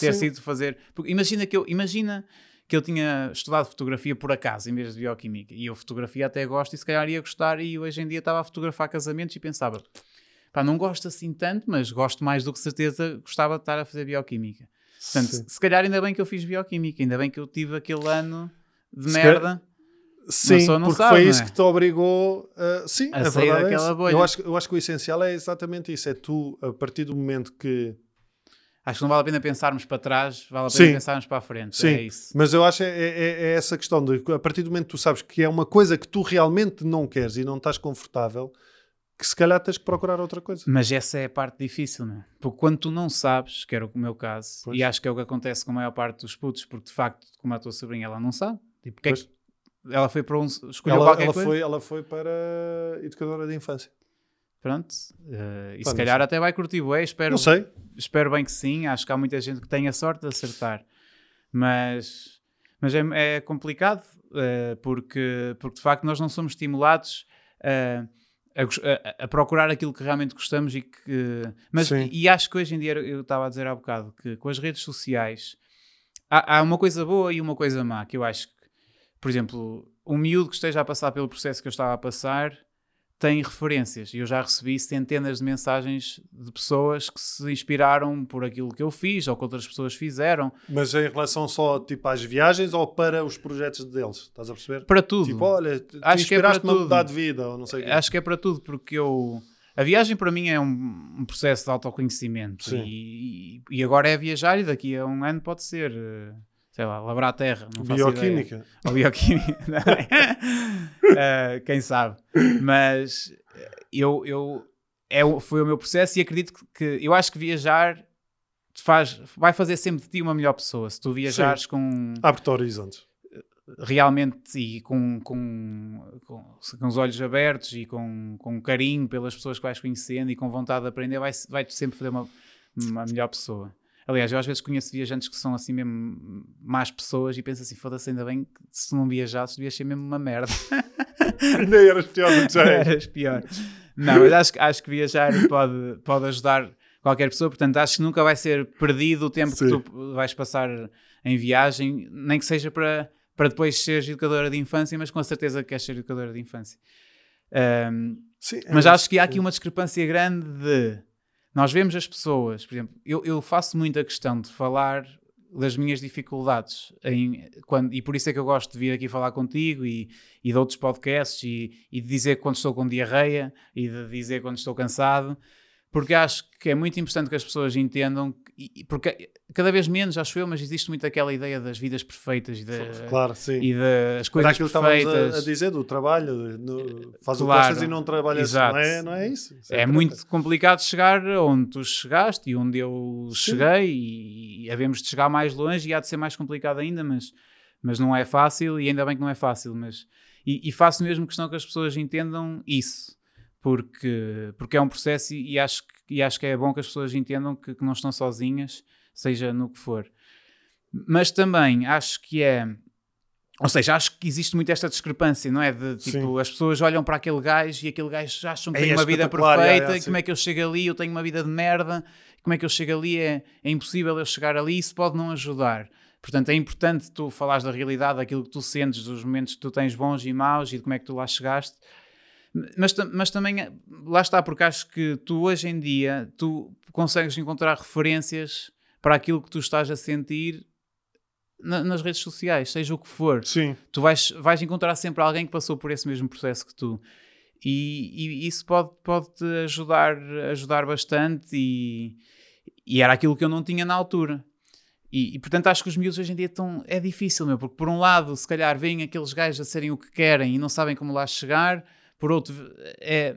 ter Sim. sido fazer. Porque imagina que eu imagina que eu tinha estudado fotografia por acaso em vez de bioquímica e eu fotografia até gosto e se calhar ia gostar e hoje em dia estava a fotografar casamentos e pensava pá, não gosto assim tanto, mas gosto mais do que certeza gostava de estar a fazer bioquímica. Portanto, Sim. se calhar ainda bem que eu fiz bioquímica, ainda bem que eu tive aquele ano de Se merda. Sim, não porque sabe, foi isso é? que te obrigou a, sim, A a sair é daquela essa. bolha. Eu acho, que- eu acho que o essencial é exatamente isso: é tu, a partir do momento que. Acho que não vale a pena pensarmos para trás, vale a pena Sim. pensarmos para a frente. Sim, É isso. mas eu acho é, é- é essa questão de a partir do momento que tu sabes que é uma coisa que tu realmente não queres e não estás confortável, que se calhar tens que procurar outra coisa. Mas essa é a parte difícil, não é? Porque quando tu não sabes, que era o meu caso, Pois. e acho que é o que acontece com a maior parte dos putos, porque de facto, como a tua sobrinha, ela não sabe. Tipo, porque é que ela foi para um. escolheu Ela, ela foi, ela foi para educadora de infância. Pronto. eh, e se calhar até vai curtir bué, espero, Não sei. espero bem que sim. Acho que há muita gente que tem a sorte de acertar. Mas, mas é, é complicado eh, porque, porque de facto nós não somos estimulados eh, a, a- a procurar aquilo que realmente gostamos e que. Mas, Sim. e acho que hoje em dia, eu estava a dizer há bocado, que com as redes sociais há, há uma coisa boa e uma coisa má. Que eu acho que, por exemplo, um miúdo que esteja a passar pelo processo que eu estava a passar tem referências. E eu já recebi centenas de mensagens de pessoas que se inspiraram por aquilo que eu fiz ou que outras pessoas fizeram. Mas em relação só tipo às viagens ou para os projetos deles? Estás a perceber? Para tudo. Tipo, olha, Acho que é para tudo. mudar de vida ou não sei. Acho que é para tudo, porque eu. A viagem para mim é um, um processo de autoconhecimento. E, e agora é viajar e daqui a um ano pode ser, eh, sei lá, labrar a terra. Bioquímica. Ou bioquímica. Eh, quem sabe. Mas eh, eu, eu é, foi o meu processo e acredito que, que- eu acho que viajar te faz, vai fazer sempre de ti uma melhor pessoa. Se tu viajares com Abre-te horizontes. realmente e com, com, com, com os olhos abertos e com, com carinho pelas pessoas que vais conhecendo e com vontade de aprender, vai- vai-te sempre fazer uma, uma melhor pessoa. Aliás, eu às vezes conheço viajantes que são assim mesmo más pessoas e penso assim, foda-se, ainda bem que se não viajasses devias ser mesmo uma merda. Ainda eras pior do que já. Eras pior. Não, mas acho, que- acho que viajar pode, pode ajudar qualquer pessoa, portanto acho que nunca vai ser perdido o tempo Sim. que tu vais passar em viagem, nem que seja para, para depois seres educadora de infância, mas com certeza que queres ser educadora de infância. Ahm, Sim, é mas acho que há aqui uma discrepância grande de nós vemos as pessoas, por exemplo, eu, eu faço muita questão de falar das minhas dificuldades em, quando, e por isso é que eu gosto de vir aqui falar contigo e, e de outros podcasts e, e de dizer quando estou com diarreia e de dizer quando estou cansado porque acho que é muito importante que as pessoas entendam que- e- porque cada vez menos acho eu, mas existe muito aquela ideia das vidas perfeitas e, de, Claro, sim. e das Era coisas estávamos perfeitas a, a dizer do trabalho, no, faz o que gostas e não trabalhas. Exato. Não é, não é isso? Isso é treta. muito complicado chegar onde tu chegaste e onde eu Sim. cheguei e, e havemos de chegar mais longe e há de ser mais complicado ainda, mas, mas não é fácil e ainda bem que não é fácil, mas e, e faço mesmo questão que as pessoas entendam isso, porque, porque é um processo e, e acho, que- e acho que é bom que as pessoas entendam que, que não estão sozinhas, seja no que for. Mas também acho que é ou seja, acho que existe muito esta discrepância, não é? De tipo, Sim. as pessoas olham para aquele gajo e aquele gajo acham que É tem uma vida perfeita, é, é, como é que eu chego ali? Eu tenho uma vida de merda, como é que eu chego ali? É, é impossível eu chegar ali, isso pode não ajudar. Portanto, é importante tu falares da realidade, daquilo que tu sentes, dos momentos que tu tens bons e maus e de como é que tu lá chegaste. Mas, mas também, eh, lá está, porque acho que tu hoje em dia, tu consegues encontrar referências para aquilo que tu estás a sentir na- nas redes sociais, seja o que for Sim, tu vais, vais encontrar sempre alguém que passou por esse mesmo processo que tu. E, e isso pode, pode te ajudar, ajudar bastante e, e era aquilo que eu não tinha na altura. E, e, portanto acho que os miúdos hoje em dia estão, é difícil, meu, porque por um lado, se calhar veem aqueles gajos a serem o que querem e não sabem como lá chegar, por outro, é,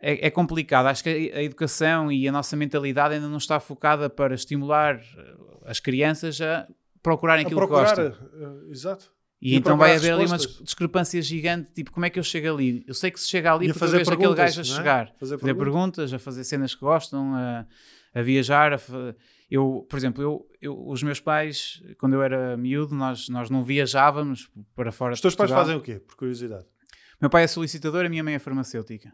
é, é complicado. Acho que a, educação e a nossa mentalidade ainda não está focada para estimular eh, as crianças a procurarem a aquilo que procurar. gostam. eh, exato. E, E então vai haver ali uma discrepância gigante, tipo, como é que eu chego ali? Eu sei que se chega ali E porque eu fazer vejo aquele perguntas, gajo a é? chegar. Fazer Fazer perguntas, a fazer cenas que gostam, a, a viajar. a fa- eu, por exemplo, eu, eu- os meus pais, quando eu era miúdo, nós, nós não viajávamos para fora Os teus pais fazem o quê? Por curiosidade. Meu pai é solicitador, a minha mãe é farmacêutica.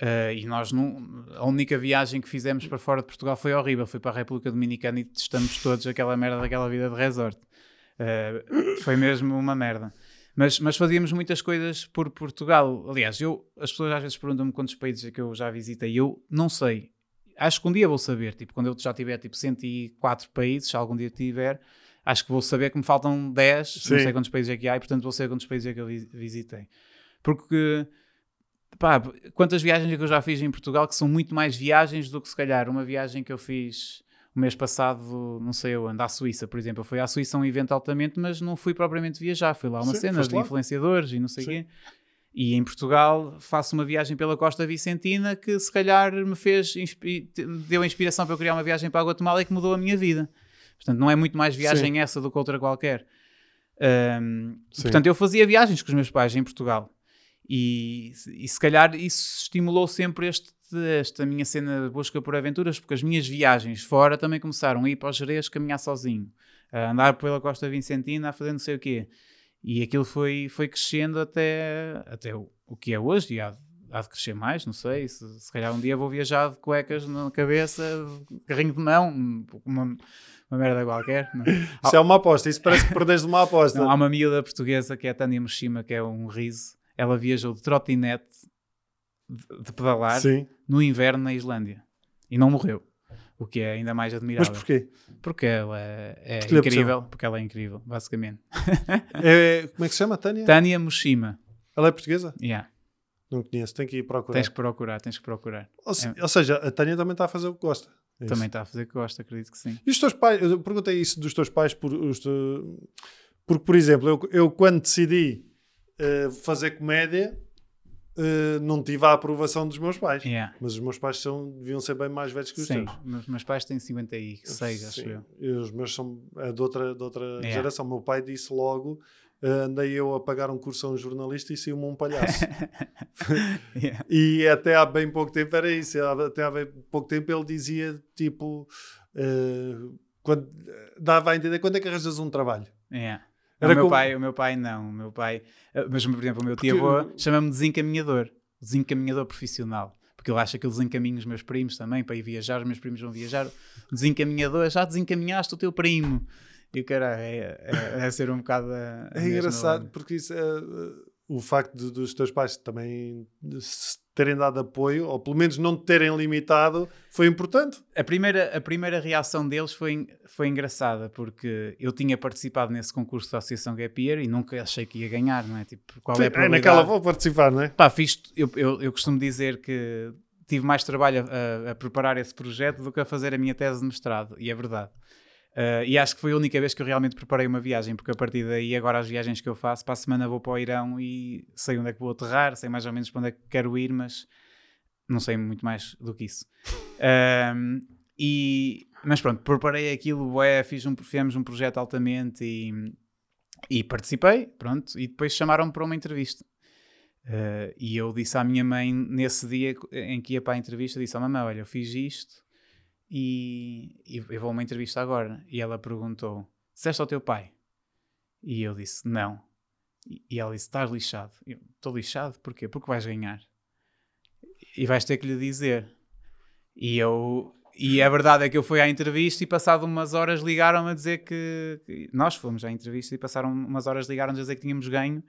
Ah, e nós, não, a única viagem que fizemos para fora de Portugal foi horrível. Foi para a República Dominicana e testamos todos aquela merda daquela vida de resort. Ah, foi mesmo uma merda. Mas, mas fazíamos muitas coisas por Portugal. Aliás, eu, as pessoas às vezes perguntam-me quantos países é que eu já visitei. Eu não sei. Acho que um dia vou saber. Tipo, quando eu já tiver tipo 104 países, se algum dia tiver, acho que vou saber que me faltam 10, não Sim. sei quantos países é que há, e portanto vou saber quantos países é que eu vi- visitei. Porque, pá, quantas viagens é que eu já fiz em Portugal que são muito mais viagens do que se calhar uma viagem que eu fiz o mês passado, não sei onde, à Suíça, por exemplo. Eu fui à Suíça a um evento altamente, mas não fui propriamente viajar, fui lá a uma Sim, cena de lá. influenciadores e não sei o Sim. quê. E em Portugal faço uma viagem pela Costa Vicentina que se calhar me fez, deu a inspiração para eu criar uma viagem para a Guatemala e que mudou a minha vida. Portanto, não é muito mais viagem essa do que outra qualquer. Sim. portanto, eu fazia viagens com os meus pais em Portugal. E, e se calhar isso estimulou sempre este, esta minha cena de busca por aventuras, porque as minhas viagens fora também começaram a ir para os Jerez caminhar sozinho, a andar pela Costa Vicentina, a fazer não sei o quê. E aquilo foi, foi crescendo até, até o, o que é hoje, e há, há de crescer mais, não sei. Se, se calhar um dia vou viajar de cuecas na cabeça, carrinho de mão, uma, uma merda qualquer. não é? Isso é uma aposta, isso parece que perdeste uma aposta. Não, há uma miúda portuguesa que é a Tânia Moshima, que é um riso. Ela viajou de trotinete de, de pedalar Sim, no inverno na Islândia e não morreu. O que é ainda mais admirável. mas porquê? Porque ela é, é opção. incrível. Porque ela é incrível, basicamente. É, como é que se chama, Tânia? Tânia Moshima. Ela é portuguesa? Yeah. Não conheço, tenho que ir procurar. Tens que procurar, tens que procurar. Ou, se- é. ou seja, a Tânia também está a fazer o que gosta. É. Também está a fazer que gosta, acredito que sim. E os teus pais, eu perguntei isso dos teus pais por, te- porque, por exemplo, eu, eu quando decidi eh, fazer comédia, eh, não tive a aprovação dos meus pais. Yeah. Mas os meus pais são, deviam ser bem mais velhos que os Sim, teus. meus, meus pais têm 56, acho Sim. eu. E os meus são é de outra, de outra Yeah. geração. Meu pai disse logo: eh, andei eu a pagar um curso a um jornalista e saiu-me um palhaço. Yeah. e até há bem pouco tempo era isso. Até há bem pouco tempo ele dizia tipo. eh, quando, dava a entender quando é que arranjas um trabalho. Yeah. Era o, meu como- pai, o meu pai não, o meu pai, eh, mas por exemplo, o meu Porque- tio-avô chama-me desencaminhador, desencaminhador profissional, porque ele acha que eu desencaminho os meus primos também para ir viajar, os meus primos vão viajar, desencaminhador, já desencaminhaste o teu primo. E o cara é, é, é ser um bocado a, a É engraçado onda. porque isso, é, o facto de- dos teus pais também se terem dado apoio, ou pelo menos não te terem limitado, foi importante. A primeira, a primeira reação deles foi, foi engraçada, porque eu tinha participado nesse concurso da Associação Gap Year e nunca achei que ia ganhar, não é? Tipo, qual é a É, probabilidade? naquela vou participar, não é? Pá, fiz, eu, eu, eu costumo dizer que tive mais trabalho a, a- a preparar esse projeto do que a fazer a minha tese de mestrado, e é verdade. Uh, e acho que foi a única vez que eu realmente preparei uma viagem, porque a partir daí, agora as viagens que eu faço, para a semana vou para o Irão e sei onde é que vou aterrar, sei mais ou menos para onde é que quero ir, mas não sei muito mais do que isso. E, mas pronto, preparei aquilo, bué, fiz um, fizemos um projeto altamente e, e participei, pronto, e depois chamaram-me para uma entrevista. Uh, e eu disse à minha mãe, nesse dia em que ia para a entrevista, disse à mamãe, olha, eu fiz isto e, e eu vou a uma entrevista agora. E ela perguntou, disseste ao teu pai? E eu disse, não. E, ela disse, estás lixado. Estou lixado? Porquê? Porque vais ganhar. E vais ter que lhe dizer. E eu... E a verdade é que eu fui à entrevista e passado umas horas ligaram-me a dizer que, que- Nós fomos à entrevista e passaram umas horas ligaram-nos a dizer que tínhamos ganho.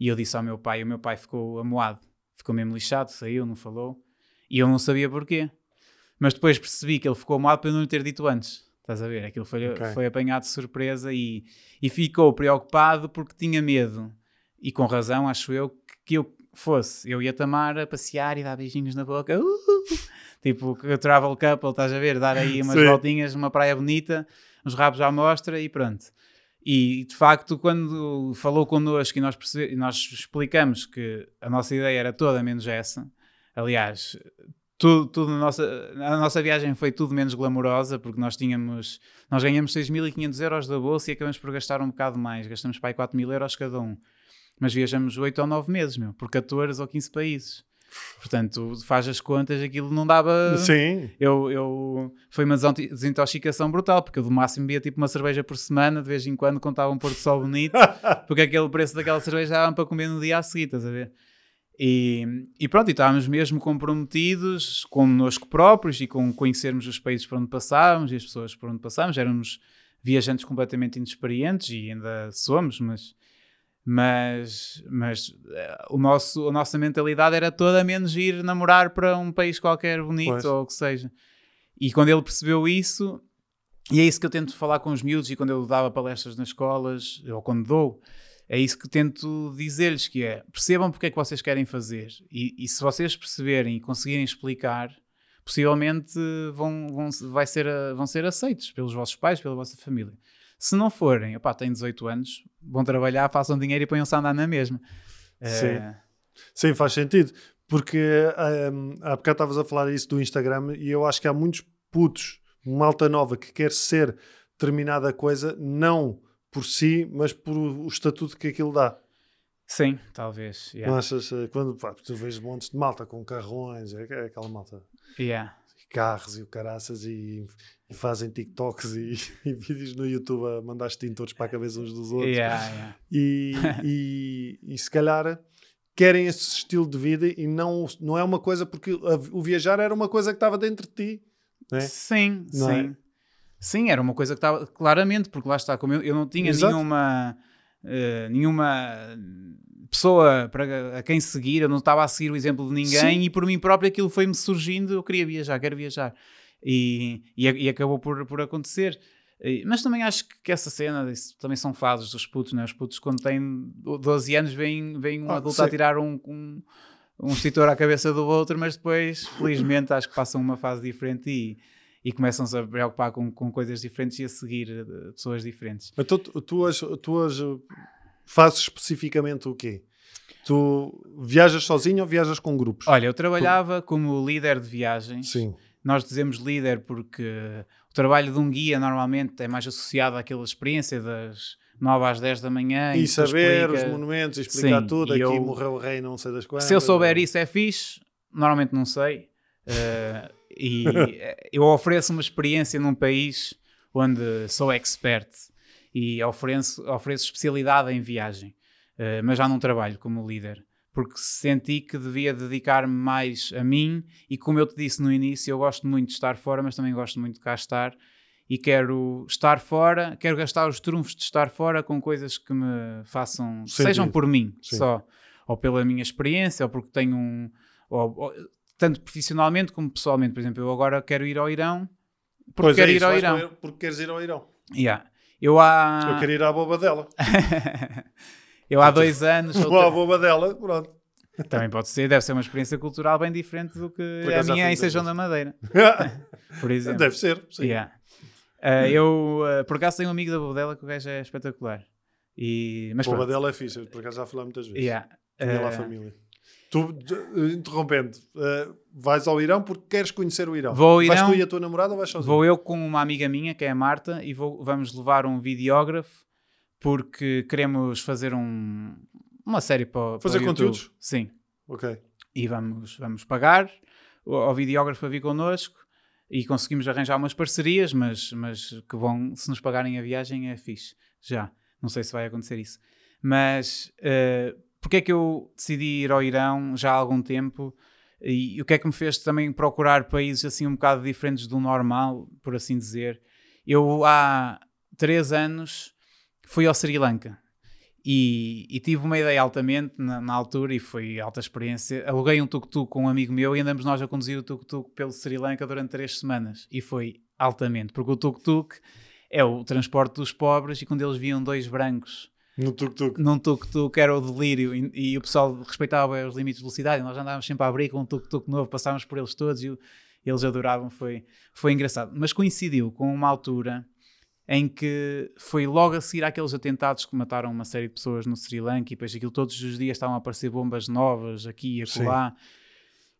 E eu disse ao meu pai, e o meu pai ficou amoado. Ficou mesmo lixado, saiu, não falou. E eu não sabia porquê. Mas depois percebi que ele ficou amoado por eu não lhe ter dito antes. Estás a ver? Aquilo foi, Ok. foi apanhado de surpresa e, e ficou preocupado porque tinha medo. E com razão, acho eu, que, eu fosse. Eu ia Tamar a passear e dar beijinhos na boca. Uh! tipo, travel couple, estás a ver? Dar aí umas Sim. voltinhas numa praia bonita, uns rabos à mostra e pronto. E de facto, quando falou connosco e nós, nós explicamos que a nossa ideia era toda menos essa, aliás, tudo, tudo na nossa, a nossa viagem foi tudo menos glamourosa, porque nós tínhamos, nós ganhamos 6.500 euros da bolsa e acabamos por gastar um bocado mais, gastamos para aí 4.000 euros cada um. Mas viajamos 8 ou 9 meses, meu, por 14 ou 15 países. Portanto, faz as contas, aquilo não dava. Sim. Eu, eu, foi uma desinto- desintoxicação brutal, porque eu do máximo bebia tipo uma cerveja por semana, de vez em quando contava um pôr do sol bonito, porque aquele preço daquela cerveja dava para comer no dia a seguir, estás a ver? E, e pronto, e estávamos mesmo comprometidos connosco próprios e com conhecermos os países por onde passávamos e as pessoas por onde passávamos. Éramos viajantes completamente inexperientes e ainda somos, mas, mas, mas eh, o nosso, a nossa mentalidade era toda menos ir namorar para um país qualquer bonito Pois. ou o que seja. E quando ele percebeu isso, e é isso que eu tento falar com os miúdos e quando eu dava palestras nas escolas, ou quando dou, é isso que tento dizer-lhes, que é, percebam porque é que vocês querem fazer. E, e se vocês perceberem e conseguirem explicar, possivelmente vão, vão, vai ser, vão ser aceitos pelos vossos pais, pela vossa família. Se não forem, opá, têm 18 anos, vão trabalhar, façam dinheiro e ponham-se a andar na mesma. Sim. Eh, Sim, faz sentido. Porque um, há bocado estavas a falar isso do Instagram e eu acho que há muitos putos, malta nova que quer ser determinada coisa, não por si, mas por o estatuto que aquilo dá. sim, talvez. Não Yeah. achas? eh, Quando pá, tu vês montes de malta com carrões, é, é aquela malta, Yeah. carros e caraças e, e fazem TikToks e, e vídeos no YouTube a mandar extintores para a cabeça uns dos outros. Yeah, yeah. E, e, e se calhar querem esse estilo de vida e não, não é uma coisa porque a- o viajar era uma coisa que estava dentro de ti. né? Sim, Não é? Sim. Era uma coisa que estava claramente, porque lá está, como eu, eu não tinha Exato. nenhuma, eh, nenhuma pessoa para a quem seguir, eu não estava a seguir o exemplo de ninguém Sim. e por mim próprio aquilo foi-me surgindo, eu queria viajar, quero viajar. E, e, e acabou por, por acontecer. Mas também acho que, essa cena, isso também são fases dos putos, né? Os putos, quando têm 12 anos, vêm, vêm um Ah, adulto sim. a tirar um, um, um extintor à cabeça do outro, mas depois, felizmente, acho que passam uma fase diferente e, e começam-se a preocupar com, com coisas diferentes e a seguir eh, pessoas diferentes. Então tu, tu, as- tu as, uh, fazes especificamente o quê? Tu viajas sozinho ou viajas com grupos? Olha, eu trabalhava como líder de viagens. Sim, Nós dizemos líder porque o trabalho de um guia normalmente é mais associado àquela experiência das 9 às 10 da manhã. e tu saber explica- os monumentos, explicar Sim, tudo. e Aqui eu- morreu o rei, não sei das quantas. Se eu souber isso é fixe, normalmente não sei. Eh, e eu ofereço uma experiência num país onde sou expert e ofereço, ofereço especialidade em viagem, Eh, mas já não trabalho como líder. Porque senti que devia dedicar-me mais a mim e como eu te disse no início, eu gosto muito de estar fora, mas também gosto muito de cá estar e quero estar fora, quero gastar os trunfos de estar fora com coisas que me façam, Sentido. sejam por mim Sim. só, ou pela minha experiência, ou porque tenho um, ou- ou- tanto profissionalmente como pessoalmente. Por exemplo, eu agora quero ir ao Irão porque Pois é quero isso, ir ao Irão. Porque queres ir ao Irão. Yeah. Eu há, Eu quero ir à boba dela. eu há dois anos, Vou à boba dela, pronto. também pode ser, deve ser uma experiência cultural bem diferente do que Por a minha em Sejão da Madeira, por exemplo. Deve ser, sim. Yeah. Uh, eu, uh, por acaso, tenho um amigo da Bobadela que o gajo é espetacular. E, mas boba pronto. dela é fixe, por acaso já lá muitas vezes. Yeah. Tinha lá a Uh, família. Tu, de- interrompendo, uh, vais ao Irão porque queres conhecer o Irão. Vou ao Vais Irão. tu e a tua namorada ou vais sozinho? Vou eu com uma amiga minha, que é a Marta, e vou- vamos levar um videógrafo porque queremos fazer um, uma série para, para Fazer YouTube. conteúdos? Sim. Ok. E vamos, vamos pagar o- ao videógrafo a vir connosco e conseguimos arranjar umas parcerias, mas, mas que vão, se nos pagarem a viagem, é fixe. Já. Não sei se vai acontecer isso. Mas uh, porque é que eu decidi ir ao Irão já há algum tempo? E, o que é que me fez também procurar países assim um bocado diferentes do normal, por assim dizer? Eu há três anos fui ao Sri Lanka e, e tive uma ideia altamente na, na altura e foi alta experiência. Aluguei um tuk-tuk com um amigo meu e andamos nós a conduzir o tuk-tuk pelo Sri Lanka durante três semanas e foi altamente, porque o tuk-tuk é o transporte dos pobres e quando eles viam dois brancos No tuk-tuk. num tuk-tuk era o delírio e, e o pessoal respeitava os limites de velocidade nós andávamos sempre a abrir com um tuk-tuk novo, passávamos por eles todos e o- eles adoravam, foi, foi engraçado. Mas coincidiu com uma altura em que foi logo a seguir àqueles atentados que mataram uma série de pessoas no Sri Lanka e depois aquilo todos os dias estavam a aparecer bombas novas aqui e acolá.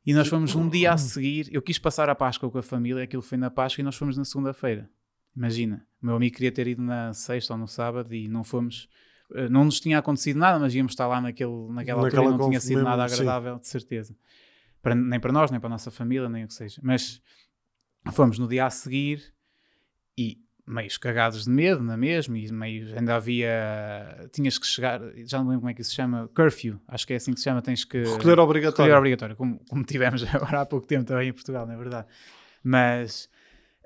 E nós fomos um dia a seguir, eu quis passar a Páscoa com a família, aquilo foi na Páscoa e nós fomos na segunda-feira. Imagina, o meu amigo queria ter ido na sexta ou no sábado e não fomos. Eh, Não nos tinha acontecido nada, mas íamos estar lá naquele, naquela altura e Naquela não tinha sido nada mesmo, sim. agradável, de certeza. Para- nem para nós, nem para a nossa família, nem o que seja. Mas fomos no dia a seguir e meios cagados de medo, na mesma, e meio ainda havia. Tinhas que chegar, já não lembro como é que isso se chama, curfew, acho que é assim que se chama, tens que. Recolher obrigatório. Recolher obrigatório, como, como tivemos agora há pouco tempo também em Portugal, não é verdade? Mas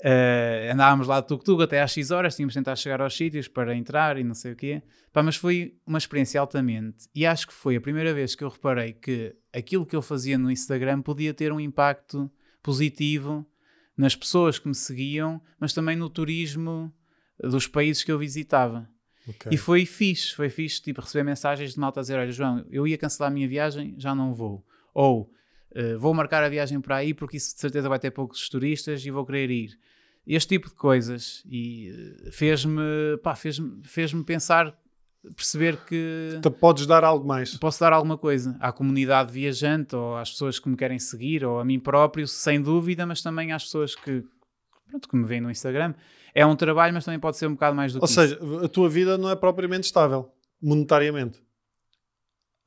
eh, andávamos lá de tuk-tuk até às 6 horas, tínhamos de tentar chegar aos sítios para entrar e não sei o quê. Pá, mas foi uma experiência altamente e acho que foi a primeira vez que eu reparei que aquilo que eu fazia no Instagram podia ter um impacto positivo nas pessoas que me seguiam, mas também no turismo dos países que eu visitava. Ok. E foi fixe, foi fixe, tipo, receber mensagens de malta a dizer, olha João, eu ia cancelar a minha viagem, já não vou. Ou, "Eh, vou marcar a viagem para aí porque isso de certeza vai ter poucos turistas e vou querer ir. Este tipo de coisas. E eh, fez-me, pá, fez-me fez pensar, perceber que Então podes dar algo mais. posso dar alguma coisa à comunidade viajante ou às pessoas que me querem seguir ou a mim próprio, sem dúvida, mas também às pessoas que, pronto, que me veem no Instagram. É um trabalho, mas também pode ser um bocado mais do Ou que seja, isso. a tua vida não é propriamente estável, monetariamente.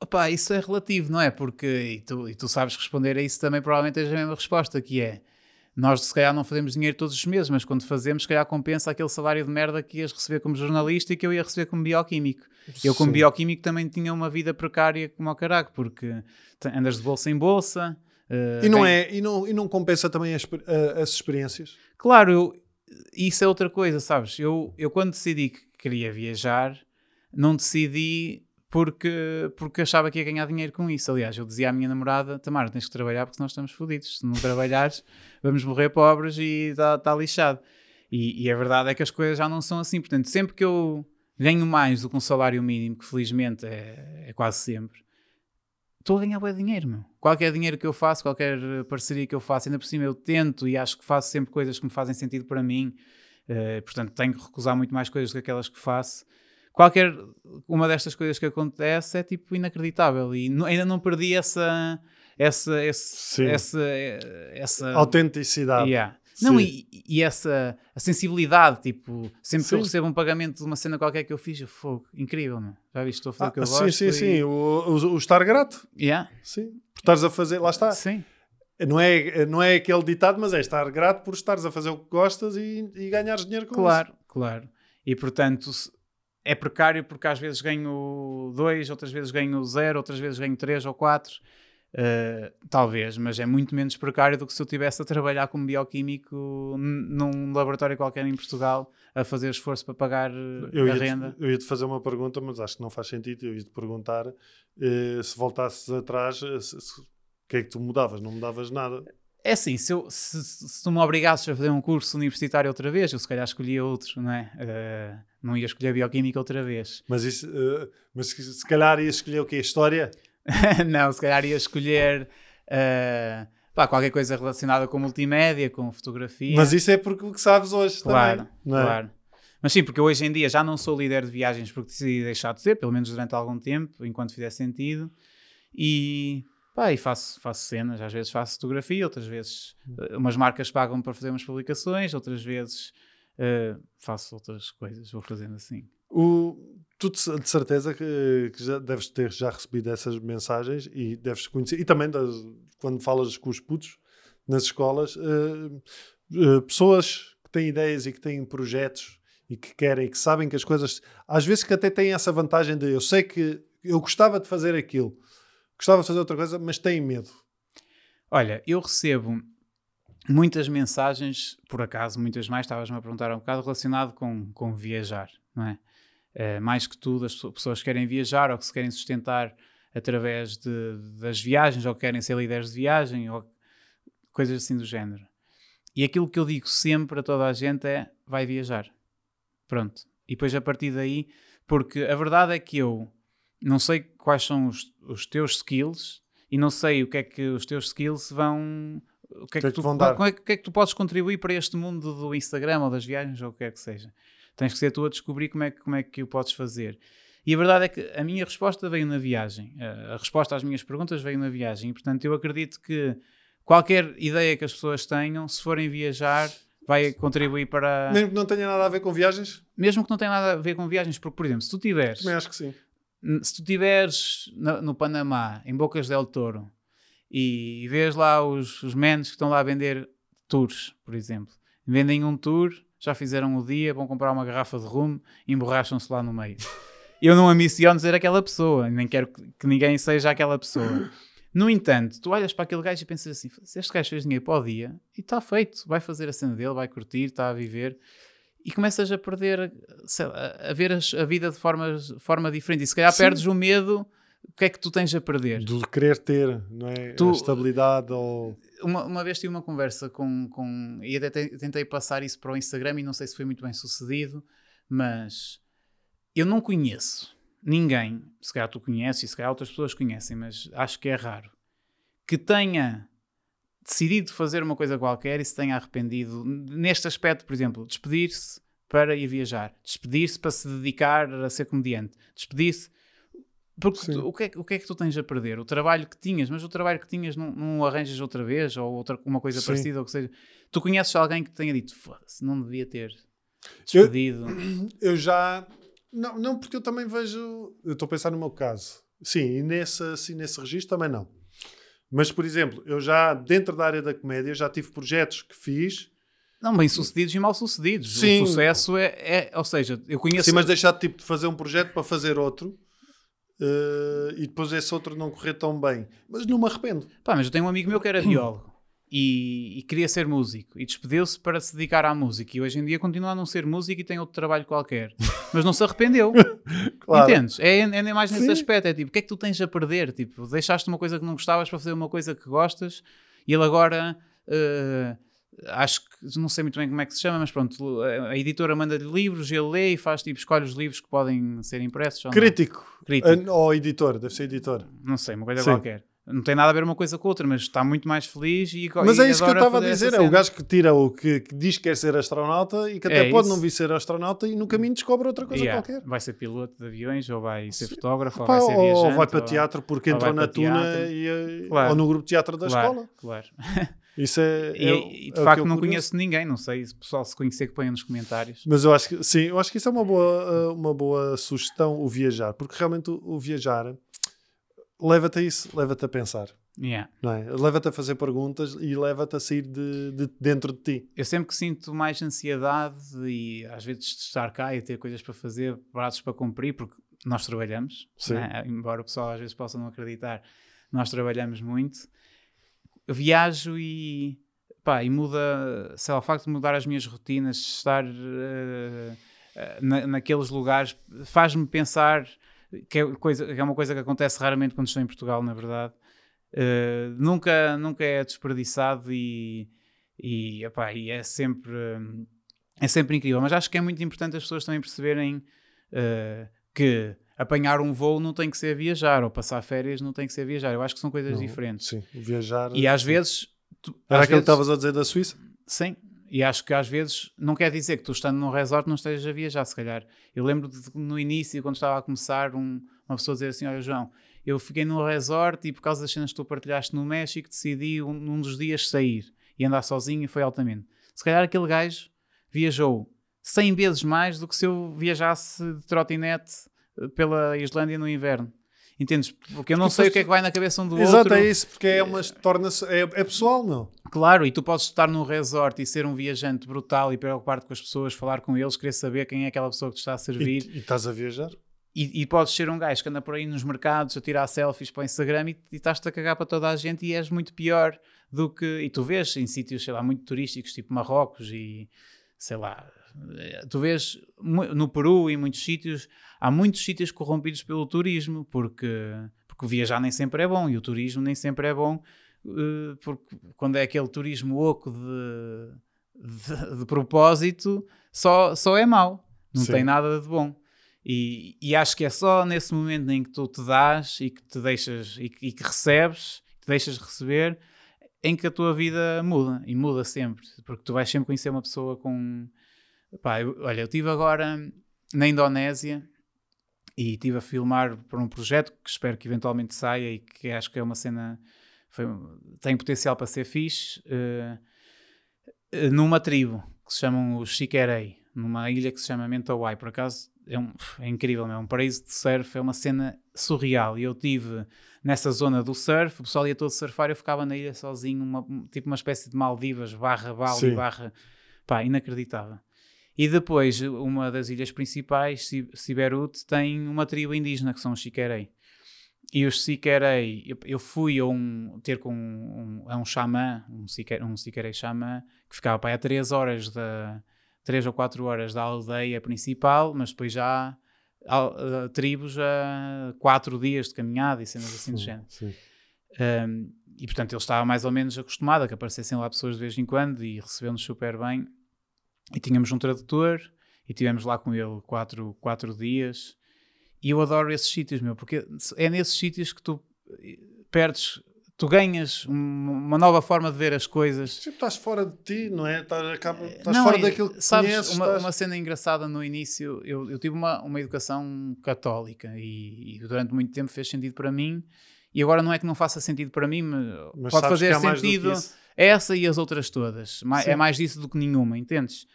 Opa, isso é relativo, não é? Porque, e tu, e tu sabes responder a isso também, provavelmente tens a mesma resposta, que é nós se calhar não fazemos dinheiro todos os meses, mas quando fazemos, se calhar compensa aquele salário de merda que ias receber como jornalista e que eu ia receber como bioquímico. Eu, como Sim. bioquímico, também tinha uma vida precária como ao caraco, porque andas de bolsa em bolsa. eh, E não, ganho- é, e, não, e não compensa também as, a- as experiências? Claro, eu- isso é outra coisa, sabes? Eu, eu quando decidi que queria viajar, não decidi porque, porque achava que ia ganhar dinheiro com isso. Aliás, eu dizia à minha namorada: Tamara, tens que trabalhar porque nós estamos fodidos. Se não trabalhares, vamos morrer pobres e está tá lixado. E, e a verdade é que as coisas já não são assim. Portanto, sempre que eu ganho mais do que um salário mínimo, que felizmente é, é quase sempre, estou a ganhar bem dinheiro, meu. Qualquer dinheiro que eu faço, qualquer eh, parceria que eu faço, ainda por cima eu tento e acho que faço sempre coisas que me fazem sentido para mim. Eh, portanto, tenho que recusar muito mais coisas do que aquelas que faço. Qualquer uma destas coisas que acontece é tipo inacreditável e não- ainda não perdi essa essa esse- Sim. essa essa Autenticidade. Yeah. Não, Sim. e, e essa a sensibilidade, tipo, sempre que eu Sim. recebo um pagamento de uma cena qualquer que eu fiz, eu fogo, incrível, meu. Já viste, estou a fazer Ah, o que eu sim, gosto. sim, e- sim. O, o- o estar grato. Yeah. Sim. Por estares a fazer, lá está. Sim. Não é, não é aquele ditado, mas é estar grato por estares a fazer o que gostas e, e ganhares dinheiro com Claro, claro. E portanto, é precário porque às vezes ganho dois, outras vezes ganho zero, outras vezes ganho três ou quatro. Uh, talvez, mas é muito menos precário do que se eu estivesse a trabalhar como bioquímico num laboratório qualquer em Portugal a fazer esforço para pagar uh, Eu a renda. Eu ia-te fazer uma pergunta, mas acho que não faz sentido. Eu ia-te perguntar eh, se voltasses atrás, eh, o que é que tu mudavas? Não mudavas nada. É assim, se, eu- se- se- tu me obrigasses a fazer um curso universitário outra vez, eu se calhar escolhia outro, não é? Uh, não ia escolher bioquímica outra vez. Mas, isso, eh, mas se, calhar ias escolher o quê? História? não, se calhar ia escolher uh, pá, qualquer coisa relacionada com multimédia, com fotografia. Mas isso é porque o que sabes hoje claro, também. Não é? claro. Mas sim, porque hoje em dia já não sou líder de viagens porque decidi deixar de ser, pelo menos durante algum tempo, enquanto fizer sentido. E, pá, e faço, faço cenas, às vezes faço fotografia, outras vezes uh, umas marcas pagam para fazer umas publicações, outras vezes uh, faço outras coisas, vou fazendo assim. O, tu de certeza que, que já deves ter já recebido essas mensagens e deves conhecer, e também das- quando falas com os putos nas escolas, eh, eh, pessoas que têm ideias e que têm projetos e que querem, que sabem que as coisas, às vezes que até têm essa vantagem de eu sei que eu gostava de fazer aquilo, gostava de fazer outra coisa, mas têm medo. Olha, eu recebo muitas mensagens, por acaso, muitas mais, estavas-me a perguntar um bocado, relacionado com, com viajar, não é? Eh, mais que tudo, as pessoas- pessoas que querem viajar ou que se querem sustentar através de- das viagens ou que querem ser líderes de viagem ou coisas assim do género. E aquilo que eu digo sempre a toda a gente é: vai viajar. Pronto. E depois a partir daí, porque a verdade é que eu não sei quais são os, os teus skills e não sei o que é que os teus skills vão. O que é que, que é que tu, vão dar? é que- é que tu podes contribuir para este mundo do Instagram ou das viagens ou o que quer que seja? Tens que ser tu a descobrir como é, que- como é que o podes fazer. E a verdade é que a minha resposta veio na viagem. A a resposta às minhas perguntas veio na viagem. E, portanto, eu acredito que qualquer ideia que as pessoas tenham, se forem viajar, vai contribuir para. Mesmo que não tenha nada a ver com viagens, Mesmo que não tenha nada a ver com viagens, porque, por exemplo, se tu tiveres. também acho que sim. Se tu estiveres no, Panamá, em Bocas del Toro, e vês lá os, os menos que estão lá a vender tours, por exemplo, vendem um tour, já fizeram o dia, vão comprar uma garrafa de rum e emborracham-se lá no meio. Eu não ambiciono ser aquela pessoa, nem quero que, que ninguém seja aquela pessoa. No entanto, tu olhas para aquele gajo e pensas assim: se este gajo fez dinheiro para o dia e está feito, vai fazer a cena dele, vai curtir, está a viver, e começas a perder, sei lá, a ver as- a vida de forma, forma diferente. E se calhar Sim. perdes o medo, o que é que tu tens a perder? Do querer ter, não é? Tu- A estabilidade ou. uma, uma vez tive uma conversa com, com. E até te- tentei passar isso para o Instagram e não sei se foi muito bem sucedido, mas eu não conheço ninguém, se calhar tu conheces e se calhar outras pessoas conhecem, mas acho que é raro, que tenha decidido fazer uma coisa qualquer e se tenha arrependido. Neste aspecto, por exemplo, despedir-se para ir viajar, despedir-se para se dedicar a ser comediante, despedir-se. Porque tu- o, que é, que- o que é que tu tens a perder? O trabalho que tinhas, mas o trabalho que tinhas não, não arranjas outra vez ou outra, uma coisa Sim. parecida ou que seja. Tu conheces alguém que tenha dito, foda-se, não devia ter despedido. Eu já. Não, não, porque eu também vejo. Eu estou a pensar no meu caso. Sim, e nesse, assim, nesse registro também não. Mas, por exemplo, eu já, dentro da área da comédia, já tive projetos que fiz. Não, bem sucedidos e mal sucedidos. Sim. O sucesso é, é- ou seja, eu conheço. Sim, mas deixar tipo, de fazer um projeto para fazer outro. eh, e depois esse outro não correr tão bem. Mas não me arrependo. Pá, mas eu tenho um amigo meu que era biólogo e, e queria ser músico e despediu-se para se dedicar à música e hoje em dia continua a não ser músico e tem outro trabalho qualquer, mas não se arrependeu. Claro. Entendes? É, é nem mais nesse Sim. aspecto. É tipo, o que é que tu tens a perder? Tipo, deixaste uma coisa que não gostavas para fazer uma coisa que gostas e ele agora. eh, acho que não sei muito bem como é que se chama, mas pronto, a editora manda-lhe livros, ele lê e faz tipo, escolhe os livros que podem ser impressos ou não. Crítico. Crítico. Ah, Ou editor, deve ser editor. Não sei, uma coisa Sim. qualquer. Não tem nada a ver uma coisa com outra, mas está muito mais feliz e Mas e é isso que eu estava a dizer. É o gajo que tira o que, que diz que quer ser astronauta e que até É pode isso. não vir ser astronauta e no caminho descobre outra coisa Yeah, qualquer. Vai ser piloto de aviões, ou vai ser fotógrafo, ou Pá, vai ser ou viajante. vai para ou- teatro porque ou entrou na tuna e, eh, Claro. ou no grupo de teatro da claro, escola. Claro. Isso é. E, é e, é de o facto não conheço. conheço ninguém, não sei se o pessoal se conhecer que ponha nos comentários. Mas eu acho que sim, eu acho que isso é uma boa, eh, uma boa sugestão, o viajar, porque realmente o, o viajar leva-te a isso, leva-te a pensar, Yeah. é? Leva-te a fazer perguntas e leva-te a sair de, de dentro de ti. Eu sempre que sinto mais ansiedade e às vezes de estar cá e ter coisas para fazer, prazos para cumprir, porque nós trabalhamos, Sim. né? embora o pessoal às vezes possa não acreditar, nós trabalhamos muito. Eu viajo e, pá, e muda, sei lá, o facto de mudar as minhas rotinas, de estar eh, na- naqueles lugares, faz-me pensar que é, coisa, que é uma coisa que acontece raramente quando estou em Portugal, na verdade. Eh, nunca, nunca é desperdiçado e, e, epá, e é sempre é sempre incrível, mas acho que é muito importante as pessoas também perceberem eh, que apanhar um voo não tem que ser viajar ou passar férias não tem que ser viajar, eu acho que são coisas Não, diferentes Sim, viajar. e às vezes tu- Era às aquilo vezes- que estavas a dizer da Suíça? Sim, e acho que às vezes não quer dizer que tu estando num resort não estejas a viajar, se calhar. Eu lembro de no início, quando estava a começar, um- uma pessoa dizer assim: Olha, João, eu fiquei num resort e por causa das cenas que tu partilhaste no México decidi um, num dos dias sair e andar sozinho e foi altamente. Se calhar aquele gajo viajou 100 vezes mais do que se eu viajasse de trotinete eh, pela Islândia no inverno. Entendes? Porque eu não Porque sei o que é que vai na cabeça um do Exato, outro. é isso, porque é uma. torna-se. É, é pessoal, não? Claro, e tu podes estar num resort e ser um viajante brutal e preocupar-te com as pessoas, falar com eles, querer saber quem é aquela pessoa que te está a E, servir. e estás a viajar? E, e podes ser um gajo que anda por aí nos mercados a tirar selfies para o Instagram e, e estás-te a cagar para toda a gente e és muito pior do que. E tu vês em sítios, sei lá, muito turísticos, tipo Marrocos e sei lá. Eh, Tu vês no Peru e em muitos sítios, há muitos sítios corrompidos pelo turismo, porque, porque viajar nem sempre é bom e o turismo nem sempre é bom, eh, porque quando é aquele turismo oco de, de, de propósito, só, só é mau, não Sim. tem nada de bom. E, e acho que é só nesse momento em que tu te dás e que te deixas e que, e que recebes, te deixas receber, em que a tua vida muda e muda sempre, porque tu vais sempre conhecer uma pessoa com. Eu- olha, eu estive agora na Indonésia e estive a filmar para um projeto que espero que eventualmente saia e que acho que é uma cena. foi- tem potencial para ser fixe. eh, numa tribo que se chamam os Shikerei, numa ilha que se chama Mentawai. Por acaso é, um- é incrível, é um paraíso de surf, é uma cena surreal. E eu tive nessa zona do surf, o pessoal ia todo surfar, eu ficava na ilha sozinho, uma- tipo uma espécie de Maldivas, barra Bali, Sim. barra. pá, inacreditável. E depois, uma das ilhas principais, Si- Siberut, tem uma tribo indígena que são os Shikerei. E os Sikerei, eu, eu fui a um, ter com um, a um xamã, um, Siker, um Sikerei xamã, que ficava para aí a 3 horas da 3 ou 4 horas da aldeia principal, mas depois já al- eh, tribos a 4 dias de caminhada e cenas assim do género. Sim. Um, e portanto ele estava mais ou menos acostumado a que aparecessem lá pessoas de vez em quando e recebeu-nos super bem. E tínhamos um tradutor e tivemos lá com ele quatro, quatro dias. E eu adoro esses sítios, meu, porque é nesses sítios que tu eh, perdes, tu ganhas uma nova forma de ver as coisas. Tipo, estás fora de ti, não é? Estás, acaba, estás não, fora daquilo que sabes, conheces. Uma, estás... uma cena engraçada no início, eu, eu tive uma, uma educação católica e, e, durante muito tempo fez sentido para mim. E agora não é que não faça sentido para mim, mas, mas pode fazer sentido essa e as outras todas. Sim. É mais disso do que nenhuma, entendes?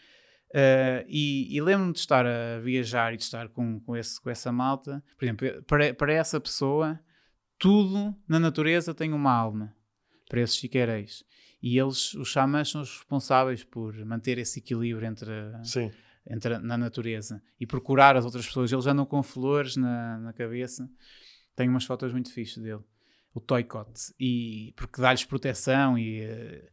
Uh, e, e lembro-me de estar a viajar e de estar com, com, esse, com essa malta. Por exemplo, para, para essa pessoa, tudo na natureza tem uma alma. Para esses chiqueireis. E eles, os xamãs, são os responsáveis por manter esse equilíbrio entre, entre na natureza e procurar as outras pessoas. Eles andam com flores na, na cabeça. Tenho umas fotos muito fixas dele. O toicote. E, porque dá-lhes proteção e. Uh,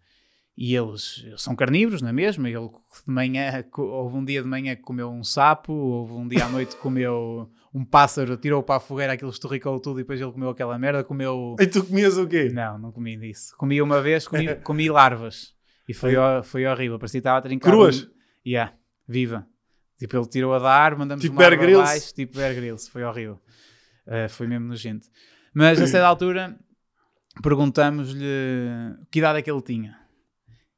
e eles são carnívoros, não é mesmo? Ele de manhã, houve um dia de manhã que comeu um sapo, houve um dia à noite que comeu um pássaro, tirou para a fogueira, aquilo esturricou tudo e depois ele comeu aquela merda, comeu... E tu comias o quê? Não, não comi disso. Comi uma vez, comi, comi larvas e foi, foi horrível, parecia que estava a trincar... Cruas? Um... Yeah, viva. Tipo, ele tirou a dar, mandamos tipo uma Bear baixo, tipo Bear Grylls, foi horrível. Uh, foi mesmo nojento. Mas a certa altura perguntamos-lhe que idade é que ele tinha.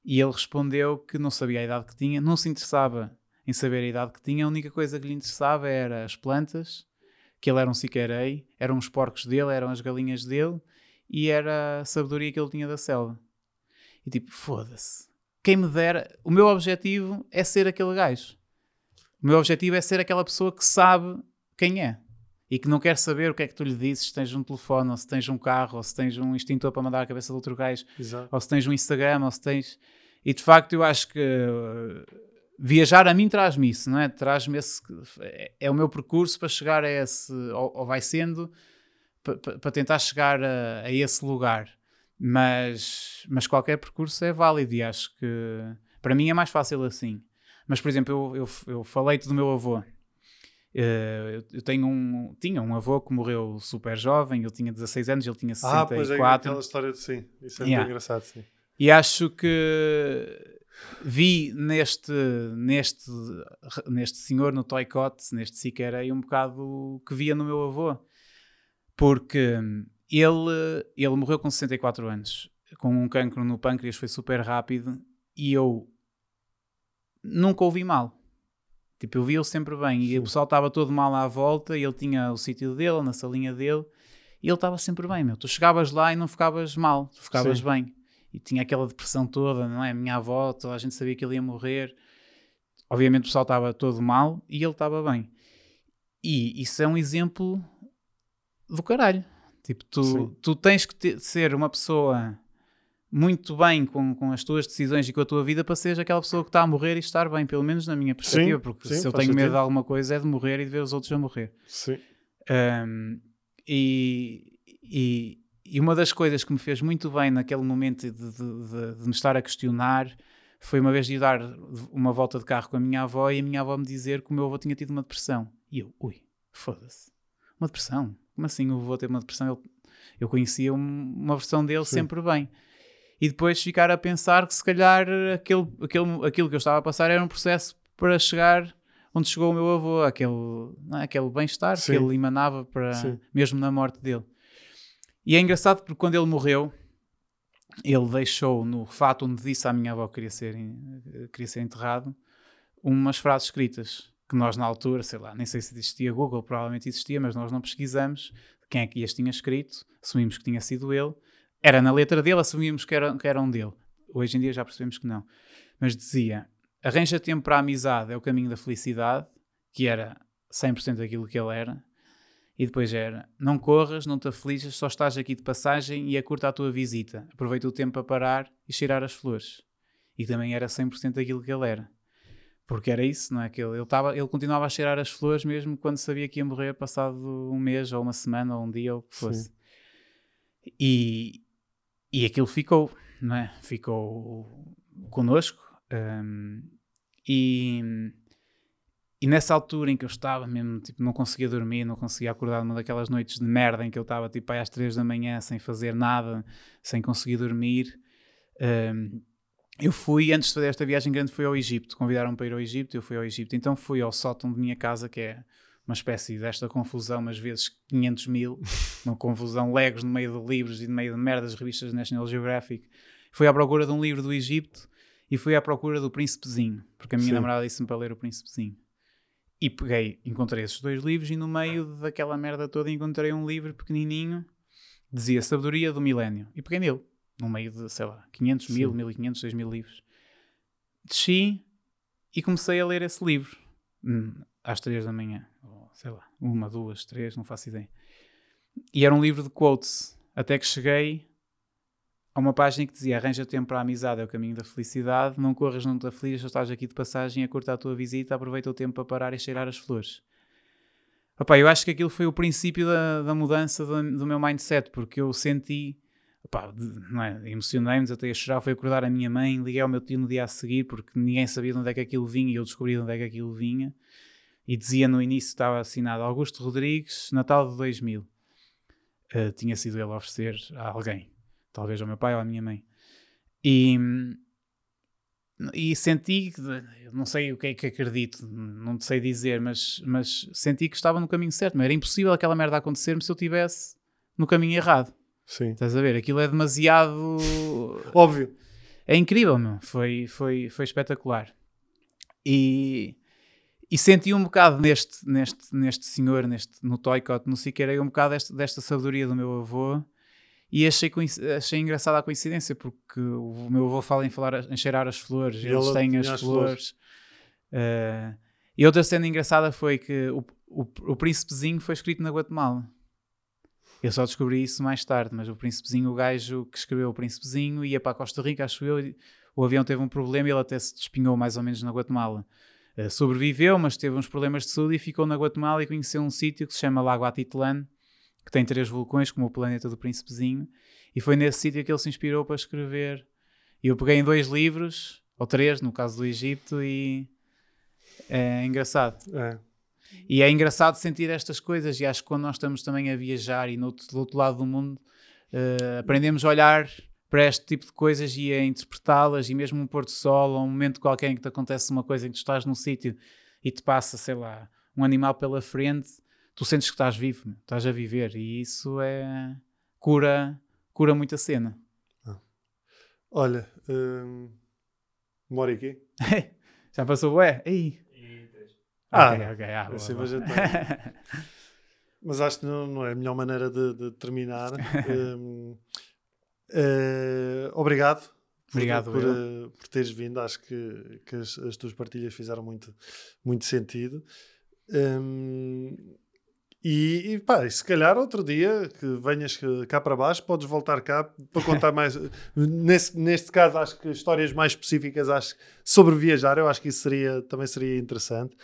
E ele respondeu que não sabia a idade que tinha, não se interessava em saber a idade que tinha, a única coisa que lhe interessava era as plantas, que ele era um siqueirei, eram os porcos dele, eram as galinhas dele e era a sabedoria que ele tinha da selva. E tipo, foda-se. Quem me dera. O meu objetivo é ser aquele gajo. O meu objetivo é ser aquela pessoa que sabe quem é e que não quer saber o que é que tu lhe dizes, se tens um telefone, ou se tens um carro, ou se tens um extintor para mandar a cabeça de outro gajo, Exato. ou se tens um Instagram, ou se tens. E de facto, eu acho que uh, viajar a mim traz-me isso, não é? Traz-me esse. É, é, o meu percurso para chegar a esse. Ou, ou vai sendo para tentar chegar a, a, esse lugar. Mas, mas qualquer percurso é válido e acho que para mim é mais fácil assim. Mas, por exemplo, eu, eu, eu falei-te do meu avô. Uh, eu tenho um, tinha um avô que morreu super jovem, ele tinha 16 anos, ele tinha 64. Ah, pois é aquela história de sim, isso é yeah. muito engraçado, sim. E acho que vi neste, neste, neste senhor no Toycott, neste Siqueirei, um bocado que via no meu avô. Porque ele, ele morreu com 64 anos, com um cancro no pâncreas, foi super rápido e eu nunca ouvi mal. Tipo, eu via-o sempre bem e o pessoal estava todo mal à volta e ele tinha o sítio dele, na salinha dele e ele estava sempre bem, meu. Tu chegavas lá e não ficavas mal, tu ficavas Sim. bem. E tinha aquela depressão toda, não é? A minha avó, toda a gente sabia que ele ia morrer. Obviamente o pessoal estava todo mal e ele estava bem. E isso é um exemplo do caralho. Tipo, tu, tu tens que ter, ser uma pessoa muito bem com, com as tuas decisões e com a tua vida para seres aquela pessoa que está a morrer e estar bem, pelo menos na minha perspectiva, sim, porque sim, se eu tenho medo de alguma coisa é de morrer e de ver os outros a morrer. Sim. Um, e, e, e, uma das coisas que me fez muito bem naquele momento de, de, de, de me estar a questionar foi uma vez de ir dar uma volta de carro com a minha avó e a minha avó me dizer que o meu avô tinha tido uma depressão. E eu, ui, foda-se, uma depressão? Como assim o avô ter uma depressão? Eu, eu conhecia uma versão dele sim. sempre bem e depois ficar a pensar que se calhar aquele, aquele, aquilo que eu estava a passar era um processo para chegar onde chegou o meu avô, aquele, é? aquele bem-estar que ele emanava para, mesmo na morte dele. E é engraçado porque quando ele morreu, ele deixou no fato onde disse à minha avó que queria ser, queria ser enterrado, umas frases escritas que nós na altura, sei lá, nem sei se existia Google, provavelmente existia, mas nós não pesquisamos quem é que as tinha escrito, assumimos que tinha sido ele, era na letra dele, assumíamos que era, que era um dele. Hoje em dia já percebemos que não. Mas dizia: arranja tempo para a amizade, é o caminho da felicidade, que era 100% aquilo que ele era. E depois era: não corras, não te aflijas, só estás aqui de passagem e é curta a tua visita. Aproveita o tempo para parar e cheirar as flores. E também era 100% aquilo que ele era. Porque era isso, não é? Que ele, ele, tava, ele continuava a cheirar as flores mesmo quando sabia que ia morrer passado um mês, ou uma semana, ou um dia, ou o que fosse. Sim. E, e aquilo ficou, não é? Ficou connosco. Um, e, e nessa altura em que eu estava mesmo, tipo, não conseguia dormir, não conseguia acordar numa daquelas noites de merda em que eu estava tipo aí às três da manhã sem fazer nada, sem conseguir dormir, um, eu fui, antes de fazer esta viagem grande, fui ao Egito. Convidaram-me para ir ao Egito, eu fui ao Egito. Então fui ao sótão de minha casa, que é uma espécie desta confusão, mas vezes 500 mil, uma confusão legos no meio de livros e no meio de merdas, revistas National Geographic. Fui à procura de um livro do Egito e fui à procura do Príncipezinho, porque a minha Sim. namorada disse-me para ler o Príncipezinho. E peguei, encontrei esses dois livros e no meio daquela merda toda encontrei um livro pequenininho, dizia Sabedoria do Milénio. E peguei nele, no meio de, sei lá, 500 Sim. mil, 1500, 2000 livros. Desci e comecei a ler esse livro hum, às três da manhã sei lá, uma, duas, três, não faço ideia. E era um livro de quotes. Até que cheguei a uma página que dizia: Arranja tempo para a amizade, é o caminho da felicidade. Não corras, não te aflijas, estás aqui de passagem a cortar a tua visita. Aproveita o tempo para parar e cheirar as flores. Opa, eu acho que aquilo foi o princípio da, da mudança do, do, meu mindset, porque eu senti, opa, é, emocionei-me, até a chorar. Foi acordar a minha mãe, liguei ao meu tio no dia a seguir, porque ninguém sabia de onde é que aquilo vinha e eu descobri de onde é que aquilo vinha e dizia no início, estava assinado Augusto Rodrigues, Natal de 2000. Uh, eh, tinha sido ele a oferecer a alguém, talvez ao meu pai ou à minha mãe. E, e senti, não sei o que é que acredito, não sei dizer, mas, mas senti que estava no caminho certo. Mas era impossível aquela merda acontecer-me se eu estivesse no caminho errado. Sim. Estás a ver? Aquilo é demasiado. Óbvio. É incrível, meu. Foi, foi, foi espetacular. E, e senti um bocado neste, neste, neste senhor, neste, no Toycott, no Siqueira, um bocado desta, desta sabedoria do meu avô e achei, achei engraçada a coincidência porque o meu avô fala em, falar, em cheirar as flores, e eles têm as, as flores. flores. Uh, e outra cena engraçada foi que o, o, o Príncipezinho foi escrito na Guatemala. Eu só descobri isso mais tarde, mas o Príncipezinho, o gajo que escreveu o Príncipezinho, ia para a Costa Rica, acho eu, o avião teve um problema e ele até se despinhou mais ou menos na Guatemala. Eh, sobreviveu, mas teve uns problemas de saúde e ficou na Guatemala e conheceu um sítio que se chama Lago Atitlán, que tem três vulcões, como o planeta do Príncipezinho, e foi nesse sítio que ele se inspirou para escrever. E eu peguei em dois livros, ou três, no caso do Egito, e é engraçado. É. E é engraçado sentir estas coisas, e acho que quando nós estamos também a viajar e no outro, do outro lado do mundo, uh, aprendemos a olhar para este tipo de coisas e a interpretá-las, e mesmo um pôr do sol, ou um momento qualquer em que te acontece uma coisa em que tu estás num sítio e te passa, sei lá, um animal pela frente, tu sentes que estás vivo, estás a viver, e isso é cura, cura muita cena. Ah. Olha, hum, mora aqui? Já passou ué? Aí. Ah, ok, ok. Ah, assim boa, boa. Mas acho que não, não, é a melhor maneira de, de terminar. um, Uh, obrigado. Obrigado por, por, uh, por, teres vindo. Acho que, que as, as, tuas partilhas fizeram muito, muito sentido. Um, e, e pá, se calhar outro dia que venhas cá para baixo, podes voltar cá para contar mais. nesse, neste caso, acho que histórias mais específicas acho, sobre viajar, eu acho que isso seria, também seria interessante.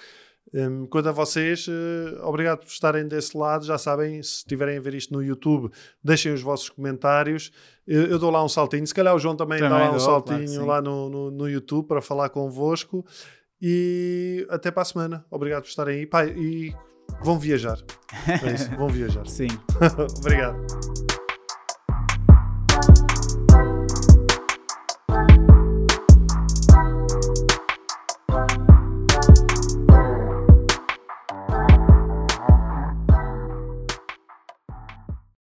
Um, quanto a vocês, uh, obrigado por estarem desse lado. Já sabem, se estiverem a ver isto no YouTube, deixem os vossos comentários. Eu, eu dou lá um saltinho. Se calhar o João também, também dá lá um saltinho claro, lá no, no, no, YouTube para falar convosco. E até para a semana. Obrigado por estarem aí. E vão viajar. É isso, vão viajar. Sim. obrigado.